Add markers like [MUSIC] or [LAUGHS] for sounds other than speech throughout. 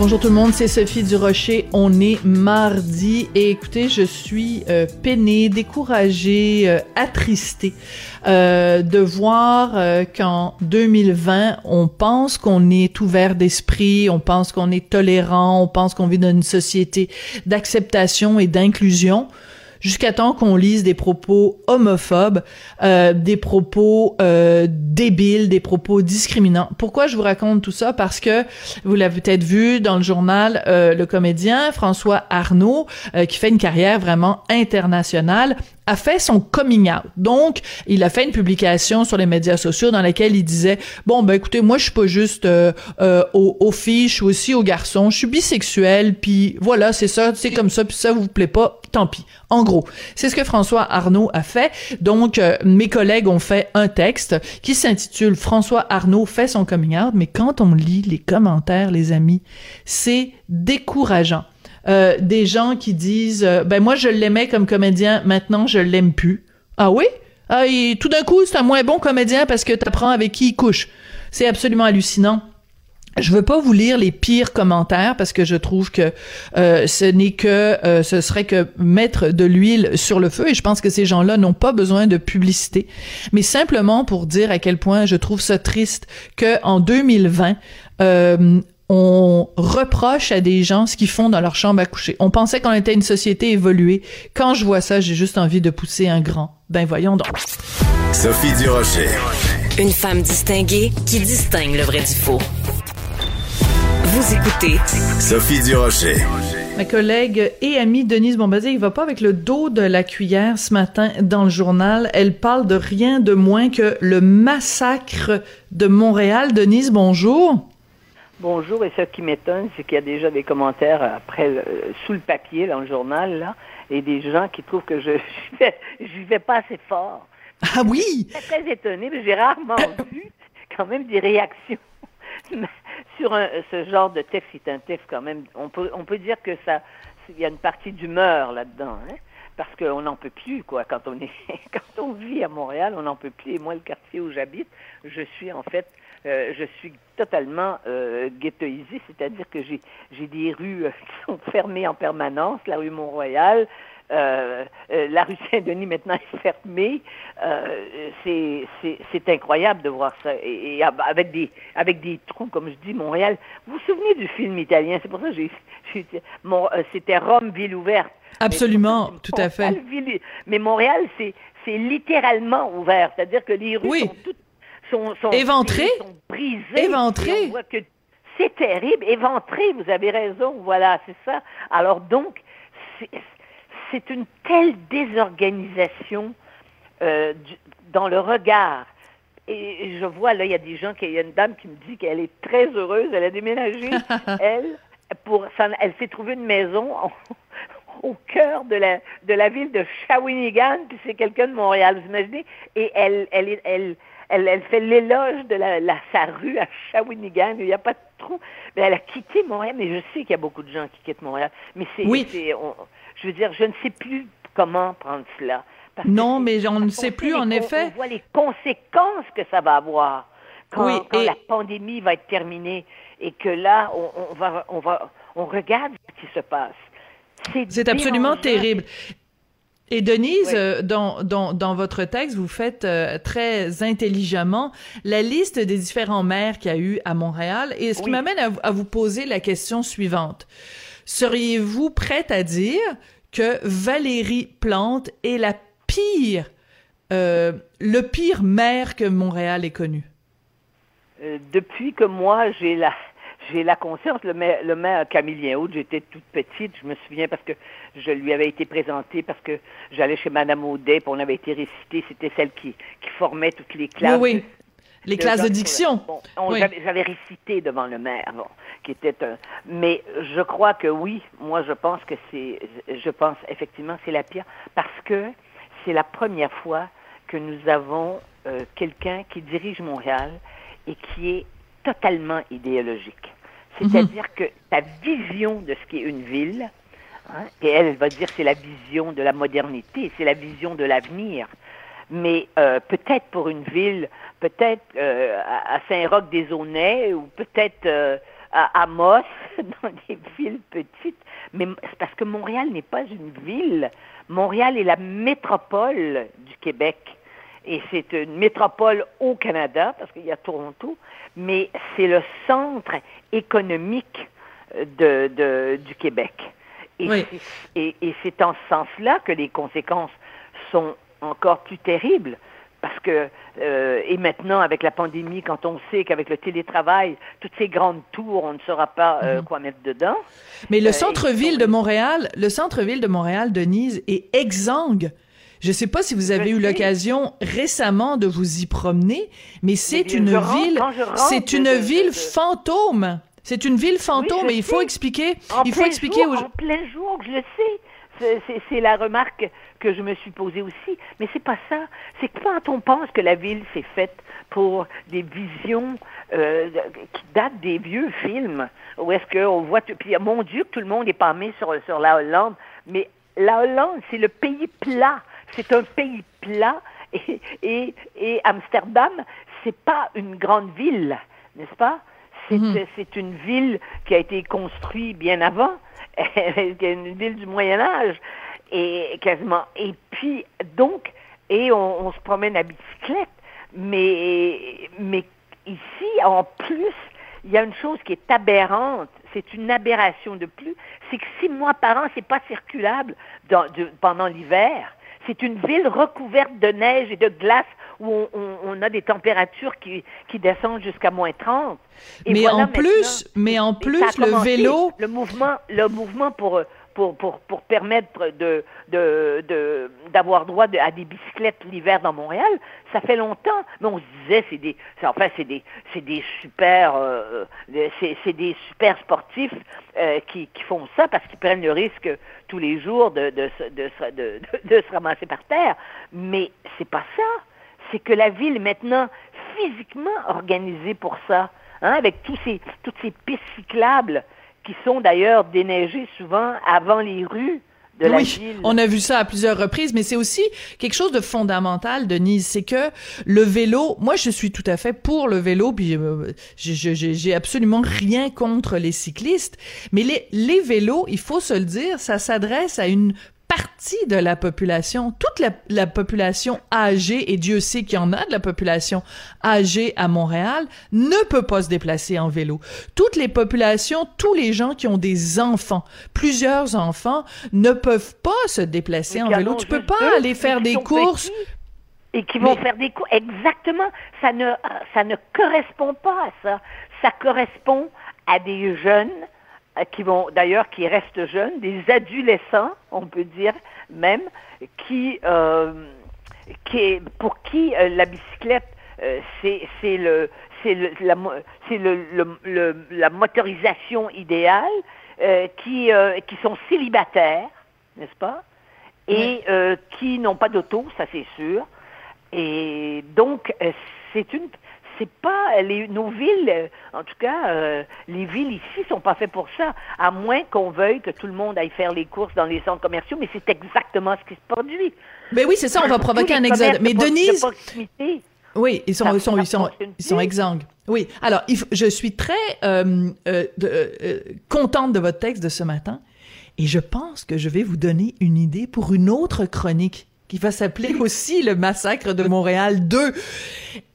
Bonjour tout le monde, c'est Sophie Durocher. On est mardi et écoutez, je suis euh, peinée, découragée, euh, attristée euh, de voir euh, qu'en 2020, on pense qu'on est ouvert d'esprit, on pense qu'on est tolérant, on pense qu'on vit dans une société d'acceptation et d'inclusion jusqu'à temps qu'on lise des propos homophobes, euh, des propos euh, débiles, des propos discriminants. Pourquoi je vous raconte tout ça? Parce que vous l'avez peut-être vu dans le journal, euh, le comédien François Arnaud, euh, qui fait une carrière vraiment internationale, a fait son coming out. Donc, il a fait une publication sur les médias sociaux dans laquelle il disait bon ben écoutez, moi je suis pas juste euh, euh, aux, aux, filles, je suis aussi aux garçons, je suis bisexuel, puis voilà, c'est ça, c'est comme ça, puis ça vous plaît pas, tant pis. Gros, c'est ce que François Arnaud a fait. Donc, euh, mes collègues ont fait un texte qui s'intitule François Arnaud fait son coming out, mais quand on lit les commentaires, les amis, c'est décourageant. Euh, des gens qui disent euh, ben moi je l'aimais comme comédien, maintenant je l'aime plus. Ah oui? Ah, tout d'un coup, c'est un moins bon comédien parce que t'apprends avec qui il couche. C'est absolument hallucinant. Je veux pas vous lire les pires commentaires parce que je trouve que euh, ce n'est que euh, ce serait que mettre de l'huile sur le feu et je pense que ces gens-là n'ont pas besoin de publicité, mais simplement pour dire à quel point je trouve ça triste que en 2020 euh, on reproche à des gens ce qu'ils font dans leur chambre à coucher. On pensait qu'on était une société évoluée. Quand je vois ça, j'ai juste envie de pousser un grand. Ben voyons donc. Sophie Durocher. Une femme distinguée qui distingue le vrai du faux. Vous écoutez Sophie Durocher. Ma collègue et amie Denise Bombardier, il va pas avec le dos de la cuillère ce matin dans le journal. Elle parle de rien de moins que le massacre de Montréal. Denise, bonjour. Bonjour, et ce qui m'étonne, c'est qu'il y a déjà des commentaires après sous le papier dans le journal, là, et des gens qui trouvent que je [LAUGHS] j'y vais, j'y vais pas assez fort. Ah oui! Je suis très étonnée, mais j'ai rarement [LAUGHS] vu quand même des réactions sur un, ce genre de texte. C'est un texte quand même, on peut, on peut dire que ça, il y a une partie d'humeur là-dedans, hein? parce qu'on n'en peut plus, quoi, quand on est, [LAUGHS] quand on vit à Montréal, on n'en peut plus. Et moi, le quartier où j'habite, je suis en fait euh, je suis totalement euh, ghettoisée, c'est-à-dire que j'ai j'ai des rues euh, qui sont fermées en permanence, la rue Mont-Royal, euh, euh, la rue Saint-Denis maintenant est fermée. Euh, c'est, c'est, c'est incroyable de voir ça. Et, et, avec des avec des trous, comme je dis, Montréal. Vous vous souvenez du film italien? C'est pour ça que j'ai, j'ai mon, c'était Rome ville ouverte. Absolument, tout à fait. Ville, mais Montréal, c'est c'est littéralement ouvert, c'est-à-dire que les rues oui. sont toutes sont, sont. Éventrées. On voit que c'est terrible, éventré. Vous avez raison. Voilà, c'est ça. Alors donc, c'est, une telle désorganisation euh, du, dans le regard. Et je vois, là, il y a des gens, il y a une dame qui me dit qu'elle est très heureuse, elle a déménagé, [LAUGHS] elle, pour, elle s'est trouvée une maison [LAUGHS] au cœur de la, de la ville de Shawinigan, puis c'est quelqu'un de Montréal, vous imaginez? Et elle, elle, elle, elle, elle fait l'éloge de la, la, sa rue à Shawinigan, il n'y a pas de trou. Mais elle a quitté Montréal, mais je sais qu'il y a beaucoup de gens qui quittent Montréal. Mais c'est, oui. je veux dire, je ne sais plus comment prendre cela. non, mais on ne sait plus, en effet. On voit les conséquences que ça va avoir quand, oui, quand et... la pandémie va être terminée et que là, on, on va, on va, on regarde ce qui se passe. C'est absolument terrible. Et Denise, oui. euh, dans, dans, dans, votre texte, vous faites euh, très intelligemment la liste des différents maires qu'il y a eu à Montréal, et ce oui. qui m'amène à, à, vous poser la question suivante. Seriez-vous prête à dire que Valérie Plante est la pire euh, le pire maire que Montréal ait connu? Euh, depuis que moi, j'ai la, j'ai la conscience, le maire, le maire j'étais toute petite, je me souviens parce que je lui avais été présentée, parce que j'allais chez Madame Audet, puis on avait été récité, c'était celle qui, qui formait toutes les classes. Oui, oui. Les de classes de diction. Bon, Oui. j'avais récité devant le maire, bon, qui était un. Mais je crois que oui, moi je pense que c'est, je pense effectivement c'est la pire parce que c'est la première fois que nous avons euh, quelqu'un qui dirige Montréal et qui est totalement idéologique. C'est-à-dire que ta vision de ce qu'est une ville, hein, et elle, va dire c'est la vision de la modernité, c'est la vision de l'avenir. Mais euh, peut-être pour une ville, peut-être euh, à Saint-Roch-des-Aunais ou peut-être euh, à Amos, [LAUGHS] dans des villes petites. Mais c'est parce que Montréal n'est pas une ville. Montréal est la métropole du Québec. Et c'est une métropole au Canada, parce qu'il y a Toronto, mais c'est le centre économique euh, de, de- du Québec. Et Oui. c'est- et, et c'est en ce sens-là que les conséquences sont encore plus terribles. Parce que, euh, et maintenant, avec la pandémie, quand on sait qu'avec le télétravail, toutes ces grandes tours, on ne saura pas euh, quoi mettre dedans. Mais le centre-ville de Montréal, le centre-ville de Montréal, Denise, est exsangue. Je sais pas si vous avez Je eu l'occasion récemment de vous y promener, mais c'est une ville, c'est une ville fantôme. C'est une ville fantôme je et il faut expliquer, En il faut expliquer jour, aux En plein jour, je le sais. C'est- la remarque que je me suis posée aussi. Mais c'est pas ça. C'est quand on pense que la ville s'est faite pour des visions euh, qui datent des vieux films, où est-ce qu'on voit... tout- Puis, mon Dieu, que tout le monde est palmé sur, sur la Hollande. Mais la Hollande, c'est le pays plat. C'est un pays plat. Et, et, et Amsterdam, c'est pas une grande ville, n'est-ce pas? C'est c'est une ville qui a été construite bien avant, [LAUGHS] une ville du Moyen Âge, et quasiment. Et puis, donc, et on, on se promène à bicyclette, mais, mais ici, en plus, il y a une chose qui est aberrante, c'est une aberration de plus, c'est que six mois par an, c'est pas circulable dans- de- pendant l'hiver. C'est une ville recouverte de neige et de glace où on, on- on a des températures qui, qui descendent jusqu'à moins 30. Et Mais voilà en plus- mais en et ça a plus, le vélo- le mouvement, le mouvement pour pour, pour, pour permettre de, de, de, d'avoir droit à des bicyclettes l'hiver dans Montréal, ça fait longtemps. Mais on se disait, c'est des, enfin, c'est des, c'est des super, euh, c'est, des sportifs euh, qui, qui font ça parce qu'ils prennent le risque tous les jours de, de, de, de se ramasser par terre. Mais c'est pas ça. C'est que la ville est maintenant physiquement organisée pour ça, hein, avec tous ces, toutes ces pistes cyclables qui sont d'ailleurs déneigées souvent avant les rues de la oui, ville. on a vu ça à plusieurs reprises, mais c'est aussi quelque chose de fondamental, Denise, c'est que le vélo, moi je suis tout à fait pour le vélo, puis euh, j'ai- absolument rien contre les cyclistes, mais les, les vélos, il faut se le dire, ça s'adresse à une partie de la population, toute la, la population âgée, et Dieu sait qu'il y en a de la population âgée à Montréal, ne peut pas se déplacer en vélo. Toutes les populations, tous les gens qui ont des enfants, plusieurs enfants, ne peuvent pas se déplacer en vélo. Tu peux pas deux, aller faire des courses. Et qui vont Mais- faire des courses. Exactement. Ça ne, ça ne correspond pas à ça. Ça correspond à des jeunes euh, qui vont, d'ailleurs, qui restent jeunes, des adolescents, on peut dire même, qui, euh, qui pour qui euh, la bicyclette, euh, c'est le c'est le, la, le, le- le- la motorisation idéale, euh, qui, euh, qui sont célibataires, n'est-ce pas? Et euh, qui n'ont pas d'auto, ça c'est sûr. Et donc, euh, c'est une. C'est pas les, nos villes, en tout cas, euh, les villes ici sont pas faites pour ça, à moins qu'on veuille que tout le monde aille faire les courses dans les centres commerciaux, mais c'est exactement ce qui se produit. Ben oui, c'est ça, on va provoquer un exode. Mais de pro- de Denise, Oui, ils sont, Ça- ils sont, ils sont, ils sont plus. exsangues. Oui. Alors, il je suis très euh, euh, de- euh, contente de votre texte de ce matin, et je pense que je vais vous donner une idée pour une autre chronique qui va s'appeler [LAUGHS] aussi le massacre de Montréal 2.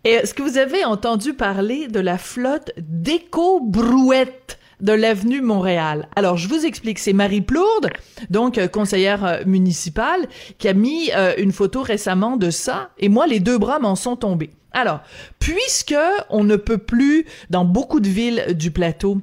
Et Est-ce que vous avez entendu parler de la flotte d'éco-brouettes de l'avenue Montréal? Alors, je vous explique, c'est Marie Plourde, donc euh, conseillère euh, municipale, qui a mis euh, une photo récemment de ça, et moi, les deux bras m'en sont tombés. Alors, puisque on ne peut plus, dans beaucoup de villes du plateau,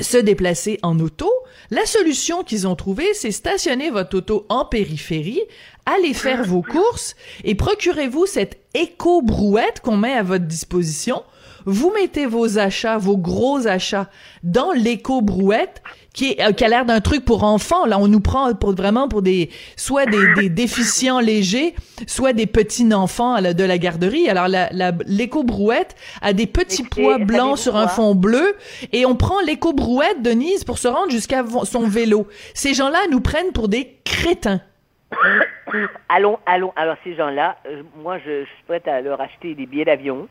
se déplacer en auto, la solution qu'ils ont trouvée, c'est stationner votre auto en périphérie, aller faire vos courses et procurez-vous cette éco-brouette qu'on met à votre disposition vous mettez vos achats, vos gros achats dans l'éco-brouette qui, est, euh, qui a l'air d'un truc pour enfants. Là, on nous prend pour vraiment pour des soit des, des déficients légers, soit des petits enfants de la garderie. Alors la, l'éco-brouette a des petits pois blancs sur un fond bleu et on prend l'éco-brouette Denise pour se rendre jusqu'à son vélo. Ces gens-là nous prennent pour des crétins. [COUGHS] allons, allons. Alors ces gens-là, euh, moi je, je suis prête à leur acheter des billets d'avion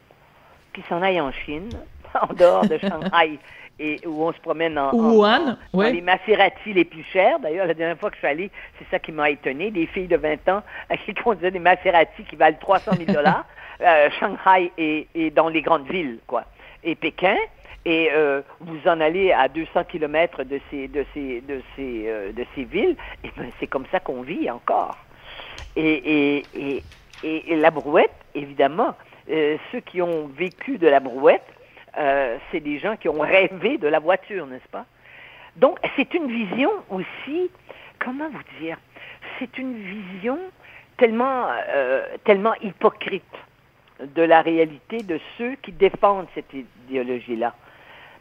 qui s'en aillent en Chine, [LAUGHS] en dehors de Shanghai, [LAUGHS] et où on se promène en, Wuhan, en, les Maserati les plus chers. D'ailleurs, la dernière fois que je suis allée, c'est ça qui m'a étonné. Des filles de 20 ans [LAUGHS] qui conduisaient des Maserati qui valent 300 000 dollars. Euh, Shanghai et, dans les grandes villes, quoi. Et Pékin, et euh, vous en allez à 200 kilomètres de ces de ces de ces euh, de ces villes, et ben c'est comme ça qu'on vit encore. Et, et, et, et la brouette, évidemment, euh, ceux qui ont vécu de la brouette, euh, c'est des gens qui ont rêvé de la voiture, n'est-ce pas? Donc, c'est une vision aussi, comment vous dire, c'est une vision tellement, euh, tellement hypocrite de la réalité de ceux qui défendent cette idéologie-là.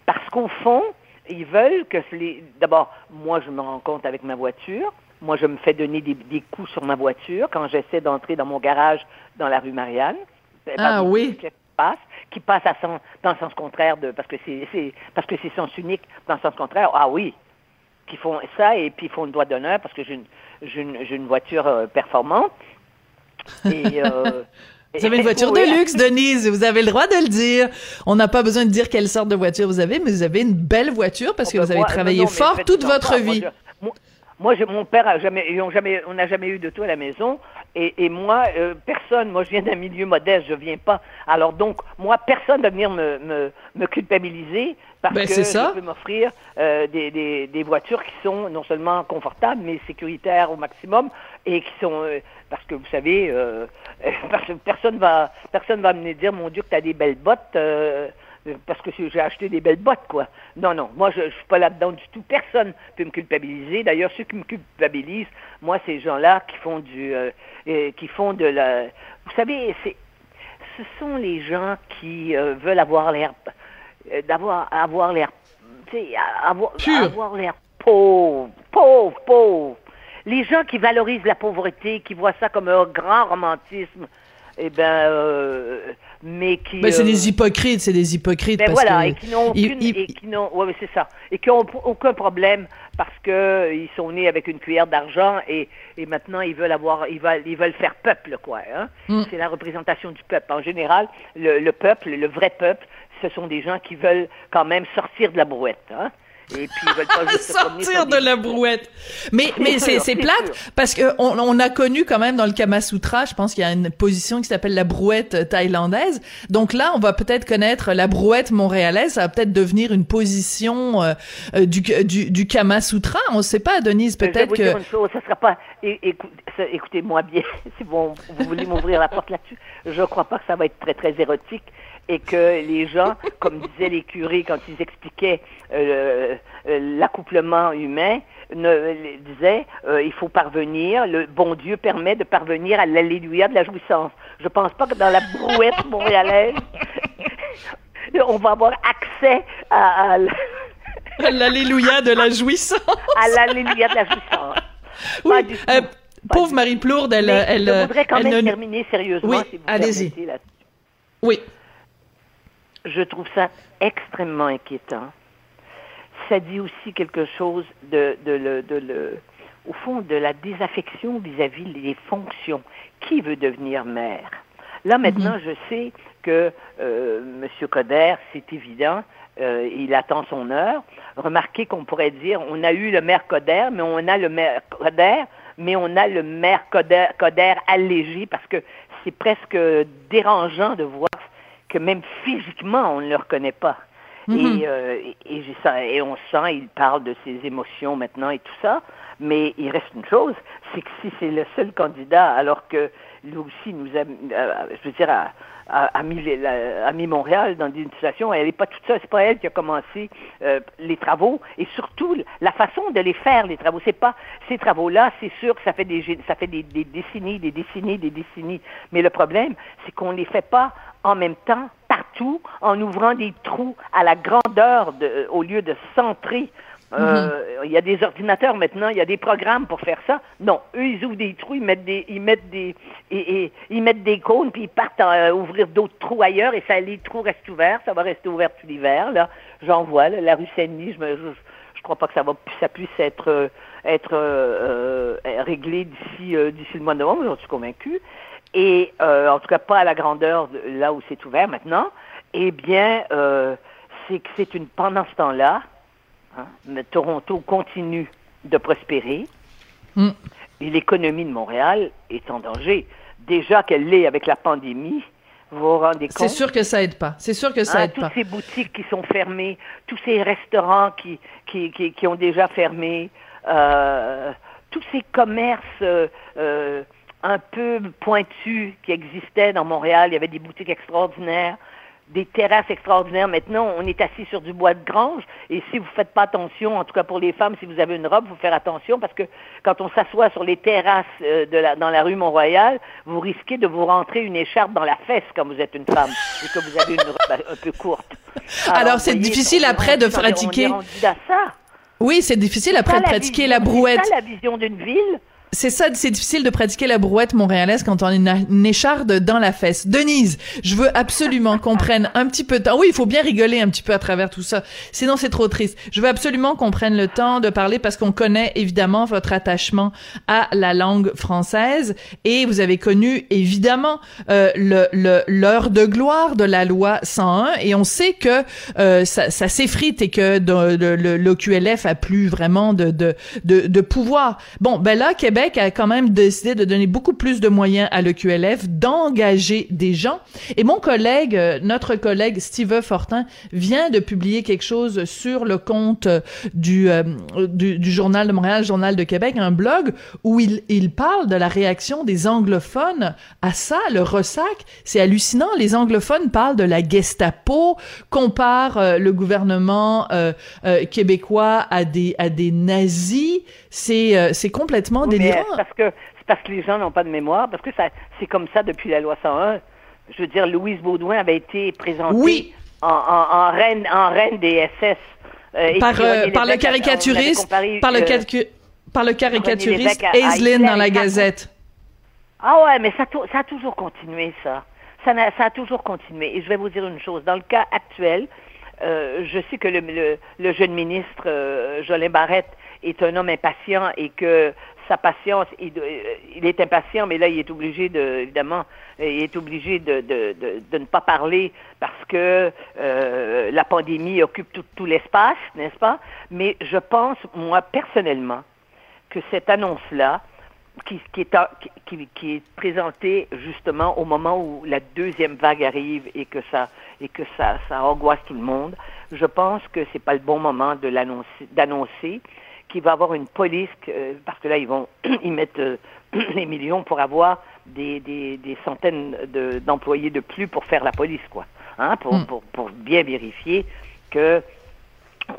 Parce qu'au fond, ils veulent que les... D'abord, moi, je me rends compte avec ma voiture. Moi, je me fais donner des, des coups sur ma voiture quand j'essaie d'entrer dans mon garage dans la rue Marianne. Ah oui. Qui passe, qui passe à son, dans le sens contraire de, parce que c'est, parce que c'est sens unique dans le sens contraire. Ah oui. Qui font ça et puis ils font une doigt d'honneur parce que j'ai une, une, une, voiture euh, performante. Et, euh, [LAUGHS] Vous avez une voiture de luxe, Denise, vous avez le droit de le dire. On n'a pas besoin de dire quelle sorte de voiture vous avez, mais vous avez une belle voiture parce que vous avez travaillé fort toute votre vie. Moi, mon père a jamais, ils ont jamais, on n'a jamais eu de tout à la maison. Et, et moi, euh, personne, moi je viens d'un milieu modeste, je viens pas. Alors donc, moi, personne va venir me, me, me culpabiliser parce ben, que je peux m'offrir euh, des, des, des, voitures qui sont non seulement confortables, mais sécuritaires au maximum et qui sont, euh, parce que vous savez, euh, [LAUGHS] personne va, personne va me dire, mon Dieu, que tu as des belles bottes. Euh, parce que j'ai acheté des belles bottes, quoi. Non, non, moi, je, ne suis pas là-dedans du tout. Personne peut me culpabiliser. D'ailleurs, ceux qui me culpabilisent, moi, ces gens-là qui font du, euh, euh, qui font de la, vous savez, c'est, ce sont les gens qui veulent avoir l'air, d'avoir, avoir l'air, tu sais, avoir, avoir l'air pauvre, pauvre, pauvre. Les gens qui valorisent la pauvreté, qui voient ça comme un grand romantisme, eh ben, euh, mais qui. Ben, c'est des euh, hypocrites, c'est des hypocrites. Ben parce voilà, que et qui n'ont aucune, et qui n'ont, ouais, c'est ça, et qui n'ont aucun problème parce que ils sont nés avec une cuillère d'argent et, et maintenant ils veulent avoir, ils veulent, ils veulent faire peuple, quoi. Hein? Mm. C'est la représentation du peuple. En général, le, le peuple, le vrai peuple, ce sont des gens qui veulent quand même sortir de la brouette. Hein? Et puis ils veulent pas juste sortir de la brouette. Mais mais c'est c'est plate parce que on, on, a connu quand même dans le Kama Sutra, je pense qu'il y a une position qui s'appelle la brouette thaïlandaise. Donc là, on va peut-être connaître la brouette montréalaise, ça va peut-être devenir une position euh, euh du, du du Kama Sutra, on sait pas Denise, peut-être que dire une chose, ça sera pas écoutez-moi bien [LAUGHS] si bon, vous voulez m'ouvrir la porte là-dessus, je crois pas que ça va être très très érotique et que les gens, comme disaient les curés quand ils expliquaient euh, euh, l'accouplement humain, ne, disaient euh, il faut parvenir, le bon Dieu permet de parvenir à l'alléluia de la jouissance. Je pense pas que dans la brouette montréalaise, [LAUGHS] on va avoir accès à, [LAUGHS] à l'alléluia de la jouissance. à l'alléluia de la jouissance. Oui, euh, pauvre Marie Plourde, elle, elle, je voudrais quand même terminer sérieusement. Oui, si vous allez-y. Oui je trouve ça extrêmement inquiétant. Ça dit aussi quelque chose de, de, le, de le, au fond, de la désaffection vis-à-vis des fonctions. Qui veut devenir maire? Là, maintenant, mhm. je sais que euh, M. Coder, c'est évident, euh, il attend son heure. Remarquez qu'on pourrait dire, on a eu le maire Coder, mais on a le maire Coder, mais on a le maire Coder, Coder allégé parce que c'est presque dérangeant de voir que même physiquement, on ne le reconnaît pas. et, euh, et, et, j'ai ça- et on sent, il parle de ses émotions maintenant et tout ça. Mais il reste une chose, c'est que si c'est le seul candidat, alors que lui aussi nous a, euh, je veux dire, a, a, mis, Montréal dans une situation, elle n'est pas toute seule, c'est pas elle qui a commencé euh, les travaux, et surtout la façon de les faire, les travaux. C'est pas ces travaux-là, c'est sûr que ça fait des, ça fait des, décennies, des décennies, des décennies. Mais le problème, c'est qu'on les fait pas en même temps partout en ouvrant des trous à la grandeur de, au lieu de centrer. Euh, Il y a des ordinateurs maintenant, il y a des programmes pour faire ça. Non, eux ils ouvrent des trous, ils mettent des, ils mettent des, et, et- ils mettent des cônes puis ils partent à euh, ouvrir d'autres trous ailleurs et ça, les trous restent ouverts. Ça va rester ouvert tout l'hiver. Là, j'en vois là, la rue Saint-Denis. Je, me, je, je crois pas que ça va, ça puisse être, euh, être euh, euh, réglé d'ici, euh, d'ici le mois de novembre. J'en suis convaincu. Et euh, en tout cas pas à la grandeur de, là où c'est ouvert maintenant. Eh bien, euh, c'est que c'est une pendant ce temps-là. Hein, mais Toronto continue de prospérer Mm. et l'économie de Montréal est en danger. Déjà qu'elle l'est avec la pandémie, vous vous rendez compte? C'est sûr que ça aide pas. C'est sûr que ça Hein, aide toutes pas. ces boutiques qui sont fermées, tous ces restaurants qui, qui, qui, qui ont déjà fermé, euh, tous ces commerces euh, euh, un peu pointus qui existaient dans Montréal. Il y avait des boutiques extraordinaires, des terrasses extraordinaires. Maintenant, on est assis sur du bois de grange. Et si vous ne faites pas attention, en tout cas pour les femmes, si vous avez une robe, il faut faire attention parce que quand on s'assoit sur les terrasses euh, de la, dans la rue Mont-Royal, vous risquez de vous rentrer une écharpe dans la fesse quand vous êtes une femme [LAUGHS] et que vous avez une robe un peu courte. Alors, c'est vous difficile après de pratiquer. On est rendu à ça. Oui, c'est difficile après de la pratiquer vision- la brouette. C'est ça la vision d'une ville. C'est ça, c'est difficile de pratiquer la brouette montréalaise quand on a une, écharde dans la fesse. Denise, je veux absolument qu'on [LAUGHS] prenne un petit peu de temps. Oui, il faut bien rigoler un petit peu à travers tout ça. Sinon, c'est trop triste. Je veux absolument qu'on prenne le temps de parler parce qu'on connaît évidemment votre attachement à la langue française et vous avez connu évidemment euh, le le- l'heure de gloire de la loi 101 et on sait que euh, ça, ça s'effrite et que de- de- le l'OQLF a plus vraiment de, de de de pouvoir. Bon, ben là, Québec a quand même décidé de donner beaucoup plus de moyens à l'OQLF, d'engager des gens. Et mon collègue, euh, notre collègue Steve Fortin, vient de publier quelque chose sur le compte euh, du, euh, du, du Journal de Montréal, Journal de Québec, un blog où il, il parle de la réaction des anglophones à ça, le ressac. C'est hallucinant. Les anglophones parlent de la Gestapo, comparent le gouvernement québécois à des, à des nazis. C'est euh, c'est complètement Oui, délirant. c'est parce que parce que les gens n'ont pas de mémoire, parce que ça c'est comme ça depuis la loi 101. Je veux dire, Louise Baudouin avait été présentée Oui. en, en, en reine en reine des SS. euh, par, euh, par le caricaturiste, par le, euh, par le caricaturiste Aislinn dans la Gazette. Ah ouais, mais ça, a toujours continué, ça. Ça, a toujours continué. Et je vais vous dire une chose. Dans le cas actuel, je sais que le, le, le jeune ministre Jolin Barrette est un homme impatient et que sa patience, euh, il est impatient, mais là, il est obligé de, évidemment, il est obligé de, de, de, de ne pas parler parce que euh, la pandémie occupe tout, tout l'espace, n'est-ce pas? Mais je pense, moi, personnellement, que cette annonce-là, qui, qui, est, qui- qui est présentée justement au moment où la deuxième vague arrive et que ça et que ça, ça angoisse tout le monde, je pense que c'est pas le bon moment de l'annoncer, d'annoncer qu'il va avoir une police, euh, parce que là ils vont [CLEARS THROAT] ils mettent euh, [CLEARS THROAT] les millions pour avoir des, des, des centaines de- d'employés de plus pour faire la police, quoi, hein, pour, Mm. pour, pour bien vérifier que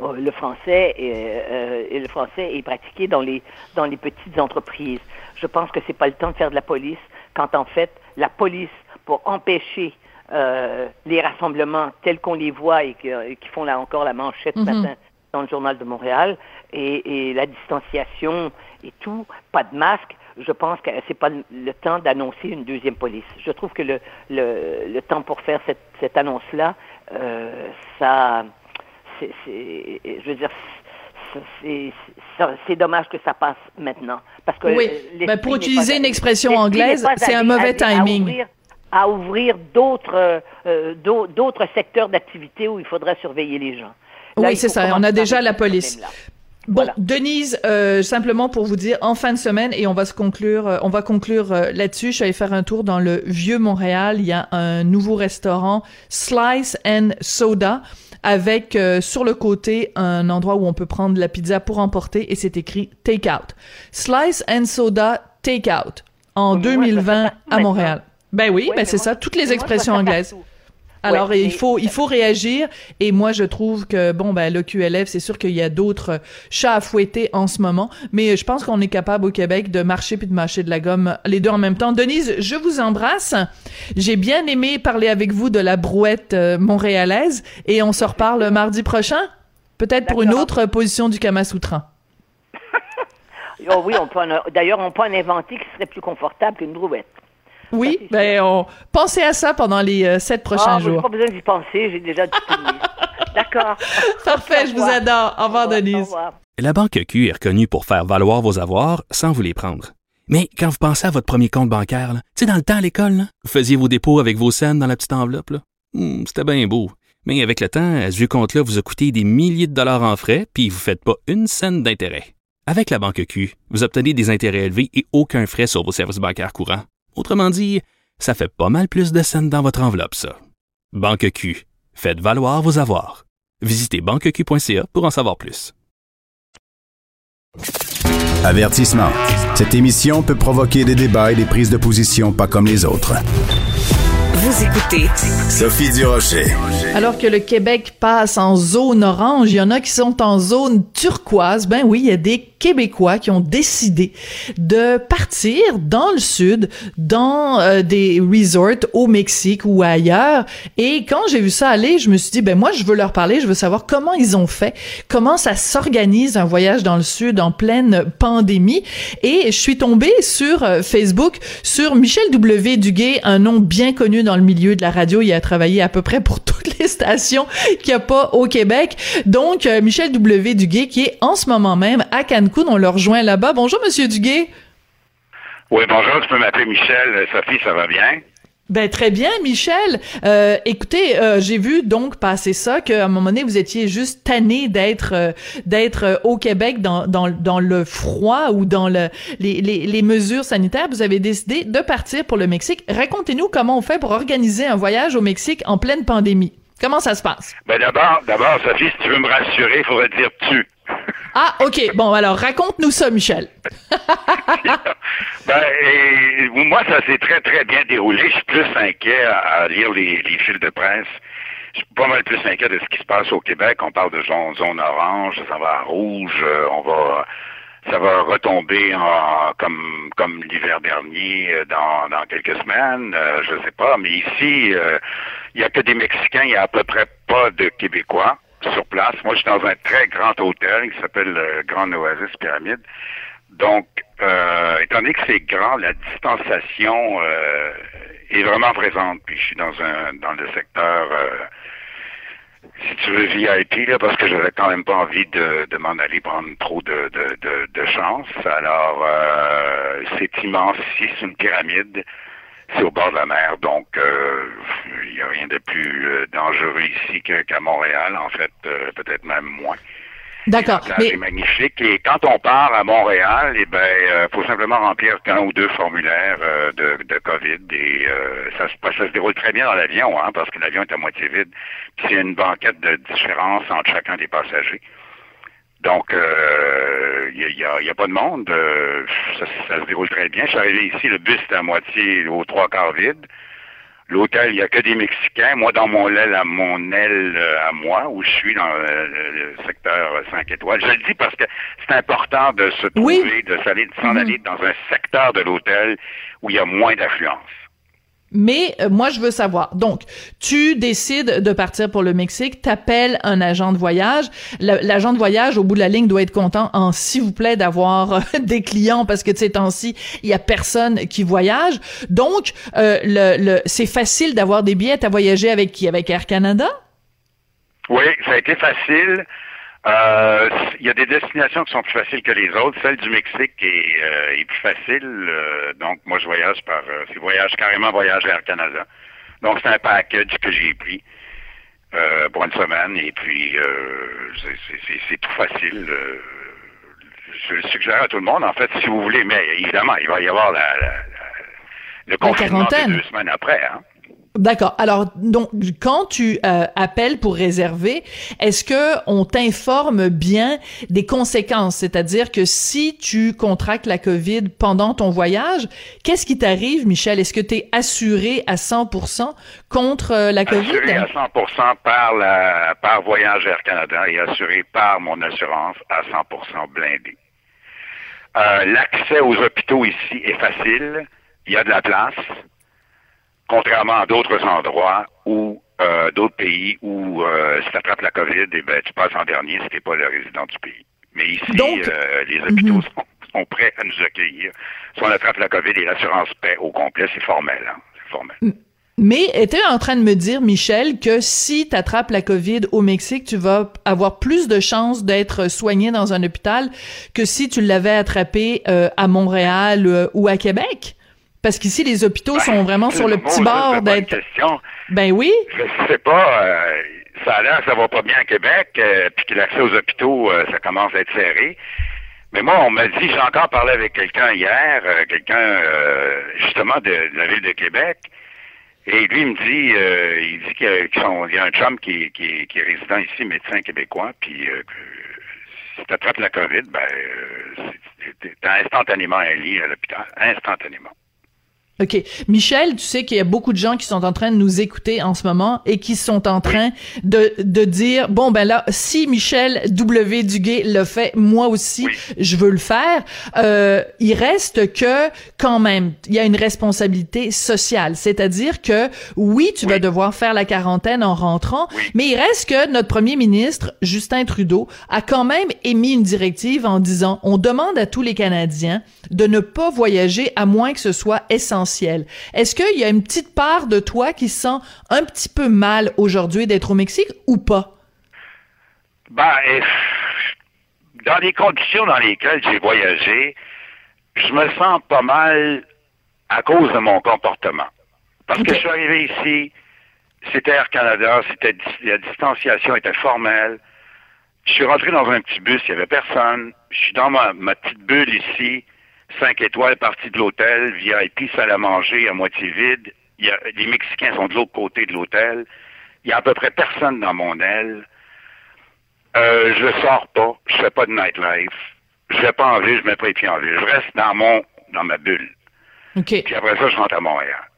euh, le français est, euh, le français est pratiqué dans les dans les petites entreprises. Je pense que c'est pas le temps de faire de la police quand en fait la police pour empêcher euh, les rassemblements tels qu'on les voit et, et qui font là encore la manchette ce Mhm. matin dans le journal de Montréal et, et la distanciation et tout, pas de masque. Je pense que c'est pas le, temps d'annoncer une deuxième police. Je trouve que le le, le temps pour faire cette, cette annonce là, ça c'est, je veux dire, c'est- dommage que ça passe maintenant. Parce que Oui, euh, ben, pour utiliser une expression anglaise, c'est un mauvais à timing. ouvrir- À ouvrir d'autres, euh, euh, d'au- d'autres secteurs d'activité où il faudrait surveiller les gens. Là, Oui, c'est ça. On a déjà la ce police. Bon, Voilà. Denise, euh, simplement pour vous dire, en fin de semaine, et on va se conclure, euh, on va conclure euh, là-dessus. Je suis allée faire un tour dans le vieux Montréal. Il y a un nouveau restaurant, Slice and Soda, avec euh, sur le côté un endroit où on peut prendre la pizza pour emporter, et c'est écrit Take Out. Slice and Soda Take Out en Oui, mais moi, je fais 2020 partout à Montréal. Ben oui, ben c'est ça, toutes les expressions anglaises. partout. Alors, Ouais, il faut, il faut réagir. Et moi, je trouve que, bon, ben, le QLF, c'est sûr qu'il y a d'autres chats à fouetter en ce moment. Mais je pense qu'on est capable au Québec de marcher puis de mâcher de la gomme les deux en même temps. Denise, je vous embrasse. J'ai bien aimé parler avec vous de la brouette euh, montréalaise. Et on se reparle mardi prochain. Peut-être pour une autre position du Kamasutran. [LAUGHS] Oh oui, on peut en- d'ailleurs, on peut en inventer qui serait plus confortable qu'une brouette. Oui, ben, on, pensez à ça pendant les euh, sept prochains ah, j'ai jours. pas besoin d'y penser, j'ai déjà tout. [LAUGHS] D'accord. Parfait, je vous adore. Au revoir, Au revoir, Denise. Au revoir. La Banque Q est reconnue pour faire valoir vos avoirs sans vous les prendre. Mais quand vous pensez à votre premier compte bancaire, là, tu sais, dans le temps à l'école, là, vous faisiez vos dépôts avec vos scènes dans la petite enveloppe. là. Hmm, C'était bien beau. Mais avec le temps, ce vieux compte-là vous a coûté des milliers de dollars en frais, puis vous ne faites pas une scène d'intérêt. Avec la Banque Q, vous obtenez des intérêts élevés et aucun frais sur vos services bancaires courants. Autrement dit, ça fait pas mal plus de scènes dans votre enveloppe, ça. Banque Q, faites valoir vos avoirs. Visitez banqueq.ca pour en savoir plus. Avertissement. Cette émission peut provoquer des débats et des prises de position pas comme les autres. Vous écoutez Sophie Durocher. Alors que le Québec passe en zone orange, il y en a qui sont en zone turquoise. Ben oui, il y a des Québécois qui ont décidé de partir dans le sud, dans euh, des resorts au Mexique ou ailleurs. Et quand j'ai vu ça aller, je me suis dit, ben moi, je veux leur parler, je veux savoir comment ils ont fait, comment ça s'organise un voyage dans le sud en pleine pandémie. Et je suis tombée sur euh, Facebook sur Michel W. Duguay, un nom bien connu dans le milieu de la radio. Il a travaillé à peu près pour [LAUGHS] toutes les stations qu'il n'y a pas au Québec. Donc, euh, Michel W. Duguay, qui est en ce moment même à Cancun. On le rejoint là-bas. Bonjour, Monsieur Duguay. Oui, bonjour, tu peux m'appeler Michel. Euh, Sophie, ça va bien? Ben très bien, Michel. Euh, écoutez, euh, j'ai vu donc passer ça qu'à un moment donné vous étiez juste tanné d'être euh, d'être euh, au Québec dans, dans le froid ou dans le les, les les mesures sanitaires. Vous avez décidé de partir pour le Mexique. Racontez-nous comment on fait pour organiser un voyage au Mexique en pleine pandémie. Comment ça se passe? Ben d'abord, d'abord, Sophie, si tu veux me rassurer, il faudrait dire tu. Ah, ok. Bon, alors raconte-nous ça, Michel. [LAUGHS] Ben, moi, ça s'est très, très bien déroulé. Je suis plus inquiet à, lire les, les fils de presse. Je suis pas mal plus inquiet de ce qui se passe au Québec. On parle de zone, zone orange, ça va à rouge, euh, on va ça va retomber en, comme comme l'hiver dernier euh, dans, dans quelques semaines, euh, je sais pas, mais ici euh, il y a que des Mexicains, il y a à peu près pas de Québécois sur place. Moi, je suis dans un très grand hôtel qui s'appelle le Grand Oasis Pyramide. Donc, euh, étant donné que c'est grand, la distanciation euh, est vraiment présente. Puis je suis dans un dans le secteur, euh, si tu veux, VIP, là, parce que j'avais quand même pas envie de, de m'en aller prendre trop de, de, de, de chance. Alors, euh, c'est immense ici, c'est une pyramide. C'est au bord de la mer, donc euh, il n'y a rien de plus euh, dangereux ici qu'à Montréal, en fait, euh, peut-être même moins. D'accord. Mais magnifique. Et quand on part à Montréal, eh ben, euh, faut simplement remplir un ou deux formulaires euh, de, de COVID et euh, ça, se, ça se déroule très bien dans l'avion, hein, parce que l'avion est à moitié vide. Puis il y a une banquette de différence entre chacun des passagers. Donc, euh, il n'y a, y a pas de monde. euh, ça, ça se déroule très bien. Je suis arrivé ici, le bus est à moitié, aux trois quarts vide. L'hôtel, il n'y a que des Mexicains. Moi, dans mon aile, à mon aile euh, à moi, où je suis dans euh, le, le secteur 5 étoiles. Je le dis parce que c'est important de se trouver, de s'en Mhm. aller dans un secteur de l'hôtel où il y a moins d'affluence. Mais euh, moi, je veux savoir. Donc, tu décides de partir pour le Mexique, t'appelles un agent de voyage. L'agent de voyage, au bout de la ligne, doit être content, en s'il vous plaît, d'avoir euh, [LAUGHS] des clients parce que ces temps-ci, il y a personne qui voyage. Donc, euh, le, le, c'est facile d'avoir des billets. T'as voyagé avec qui? Avec Air Canada? Oui, ça a été facile. Euh, Il y a des destinations qui sont plus faciles que les autres. Celle du Mexique est, euh, est plus facile. euh, donc, moi, je voyage par... Euh, c'est voyage carrément voyage Air Canada. Donc, c'est un package que j'ai pris euh, pour une semaine. Et puis, euh, c'est- tout facile. euh, je le suggère à tout le monde, en fait, si vous voulez, mais évidemment, il va y avoir la, la, la le confinement de deux semaines après. Hein. D'accord. Alors, donc, quand tu euh, appelles pour réserver, est-ce que on t'informe bien des conséquences? C'est-à-dire que si tu contractes la COVID pendant ton voyage, qu'est-ce qui t'arrive, Michel? Est-ce que tu es assuré à 100% contre euh, la COVID? Assuré à 100% par par Voyage Air Canada et assuré par mon assurance à 100% blindé. Euh, L'accès aux hôpitaux ici est facile. Il y a de la place contrairement à d'autres endroits où euh, d'autres pays où euh, si tu attrapes la COVID, eh ben, tu passes en dernier si tu pas le résident du pays. Mais ici, euh, les hôpitaux mhm. sont, prêts à nous accueillir. Si on attrape la COVID et l'assurance paie au complet, c'est formel. Hein? C'est formel. Mais étais en train de me dire, Michel, que si tu attrapes la COVID au Mexique, tu vas avoir plus de chances d'être soigné dans un hôpital que si tu l'avais attrapé à Montréal ou à Québec? Parce qu'ici, les hôpitaux ben, sont vraiment sur le petit bord d'être. Ben oui. Je sais pas. Euh, ça a l'air ça va pas bien à Québec, euh, puis que l'accès aux hôpitaux, euh, ça commence à être serré. Mais moi, on m'a dit, j'ai encore parlé avec quelqu'un hier, quelqu'un justement de, la ville de Québec, et lui il me dit, il dit qu'il y, a un chum qui, qui, qui, est résident ici, médecin québécois, puis si tu attrapes la COVID, ben, t'as instantanément un lit à l'hôpital, instantanément. OK. Michel, tu sais qu'il y a beaucoup de gens qui sont en train de nous écouter en ce moment et qui sont en train de, de dire, bon, ben là, si Michel W. Duguay le fait, moi aussi, je veux le faire. Euh, il reste que, quand même, il y a une responsabilité sociale. C'est-à-dire que, oui, tu vas devoir faire la quarantaine en rentrant, mais il reste que notre premier ministre, Justin Trudeau, a quand même émis une directive en disant, on demande à tous les Canadiens de ne pas voyager à moins que ce soit essentiel est-ce qu'il y a une petite part de toi qui sent un petit peu mal aujourd'hui d'être au Mexique ou pas? Ben, dans les conditions dans lesquelles j'ai voyagé, je me sens pas mal à cause de mon comportement. Parce que je suis arrivé ici, c'était Air Canada, c'était la distanciation était formelle. Je suis rentré dans un petit bus, il n'y avait personne. Je suis dans ma petite bulle ici. 5 étoiles partie de l'hôtel, VIP, salle à manger à moitié vide. Il y a, les Mexicains sont de l'autre côté de l'hôtel. Il y a à peu près personne dans mon aile. Euh, je sors pas, je fais pas de nightlife. Je vais pas en ville, je mets pas les pieds en ville. Je reste dans mon, dans ma bulle. OK. Puis après ça, je rentre à Montréal.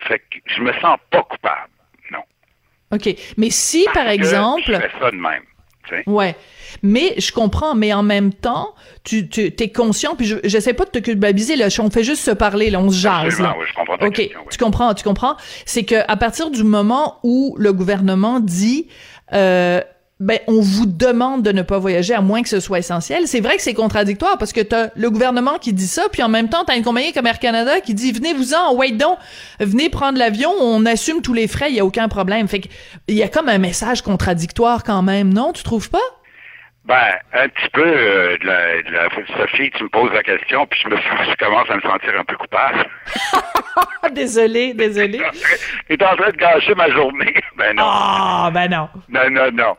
Fait que je me sens pas coupable, non. OK. Mais si, par exemple. je fais ça de même. Ouais. Mais je comprends, mais en même temps, tu, tu es conscient, puis je sais pas de te culpabiliser, là, on fait juste se parler, là, on se jase. Là. Oui, je comprends OK, tu comprends, tu comprends. C'est que à partir du moment où le gouvernement dit euh, ben on vous demande de ne pas voyager à moins que ce soit essentiel. C'est vrai que c'est contradictoire parce que t'as le gouvernement qui dit ça, puis en même temps t'as une compagnie comme Air Canada qui dit venez vous en, wait donc, venez prendre l'avion, on assume tous les frais, il y a aucun problème. Fait que il y a comme un message contradictoire quand même, non? Tu trouves pas? Ben, un petit peu, euh, de, la, de, la, Sophie, tu me poses la question, puis je me je commence à me sentir un peu coupable. [LAUGHS] désolé, désolé. [LAUGHS] Tu es en train de gâcher ma journée. [LAUGHS] Ben non. Ah, ben non. Non, non, non.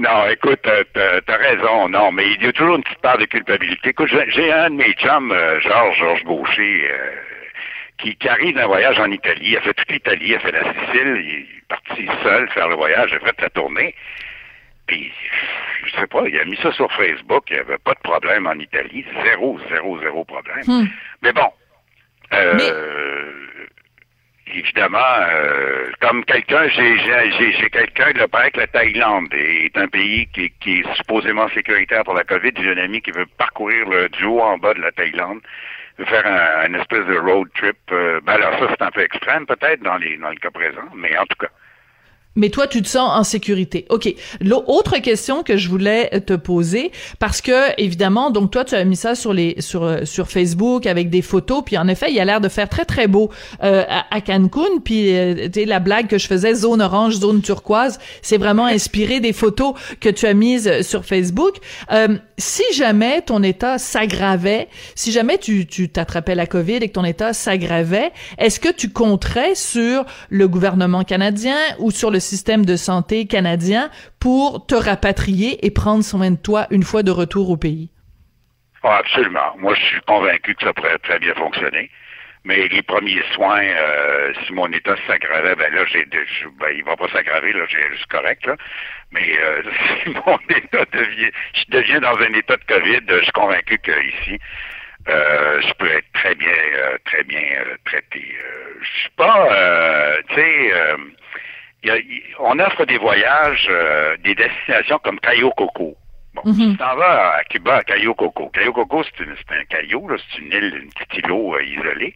Non, écoute, t'as as raison, non, mais il y a toujours une petite part de culpabilité. Écoute, j'ai un de mes chums, euh, Georges, Georges Gaucher, euh, qui, qui, arrive d'un voyage en Italie. Il a fait toute l'Italie, il a fait la Sicile, il est parti seul faire le voyage, il a fait sa tournée. Puis, je sais pas, il a mis ça sur Facebook, il n'y avait pas de problème en Italie, zéro, zéro, zéro problème. Hmm. Mais bon, euh, évidemment, euh, comme quelqu'un, j'ai quelqu'un de paraît que la Thaïlande est un pays qui, qui, est supposément sécuritaire pour la COVID. J'ai un ami qui veut parcourir le, du haut en bas de la Thaïlande, faire un, espèce de road trip. Euh, ben alors ça, c'est un peu extrême peut-être dans, les, dans le cas présent, mais en tout cas. Mais toi, tu te sens en sécurité. OK. L'autre question que je voulais te poser, parce que, évidemment, donc toi, tu as mis ça sur les sur euh, sur Facebook avec des photos, puis en effet, il a l'air de faire très, très beau euh, à, Cancun, puis euh, la blague que je faisais, zone orange, zone turquoise, c'est vraiment inspiré des photos que tu as mises sur Facebook. Si jamais ton état s'aggravait, si jamais tu t'attrapais la COVID et que ton état s'aggravait, est-ce que tu compterais sur le gouvernement canadien ou sur le système de santé canadien pour te rapatrier et prendre soin de toi une fois de retour au pays? Ah, absolument. Moi, je suis convaincu que ça pourrait très bien fonctionner. Mais les premiers soins, euh, si mon état s'aggravait, ben là, j'ai, je, ben, il va pas s'aggraver, là, j'ai, c'est correct, là. Mais euh, si [LAUGHS] mon état devient, je deviens dans un état de COVID, je suis convaincu qu'ici, euh, je peux être très bien, euh, très bien euh, traité. Euh, je suis pas, tu sais, y a, y, on offre des voyages, des destinations comme Cayo Coco. Bon, mm -hmm. tu t'en vas à Cuba, à Cayo Coco. Cayo Coco, c'est, un caillou, c'est une île, une petite îlot euh, isolée.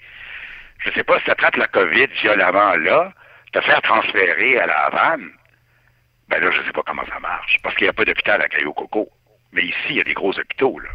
Je sais pas si tu attrapes la COVID violemment là, te faire transférer à la Havane, ben là, je sais pas comment ça marche, parce qu'il n'y a pas d'hôpital à Cayo Coco. Mais ici, il y a des gros hôpitaux, là.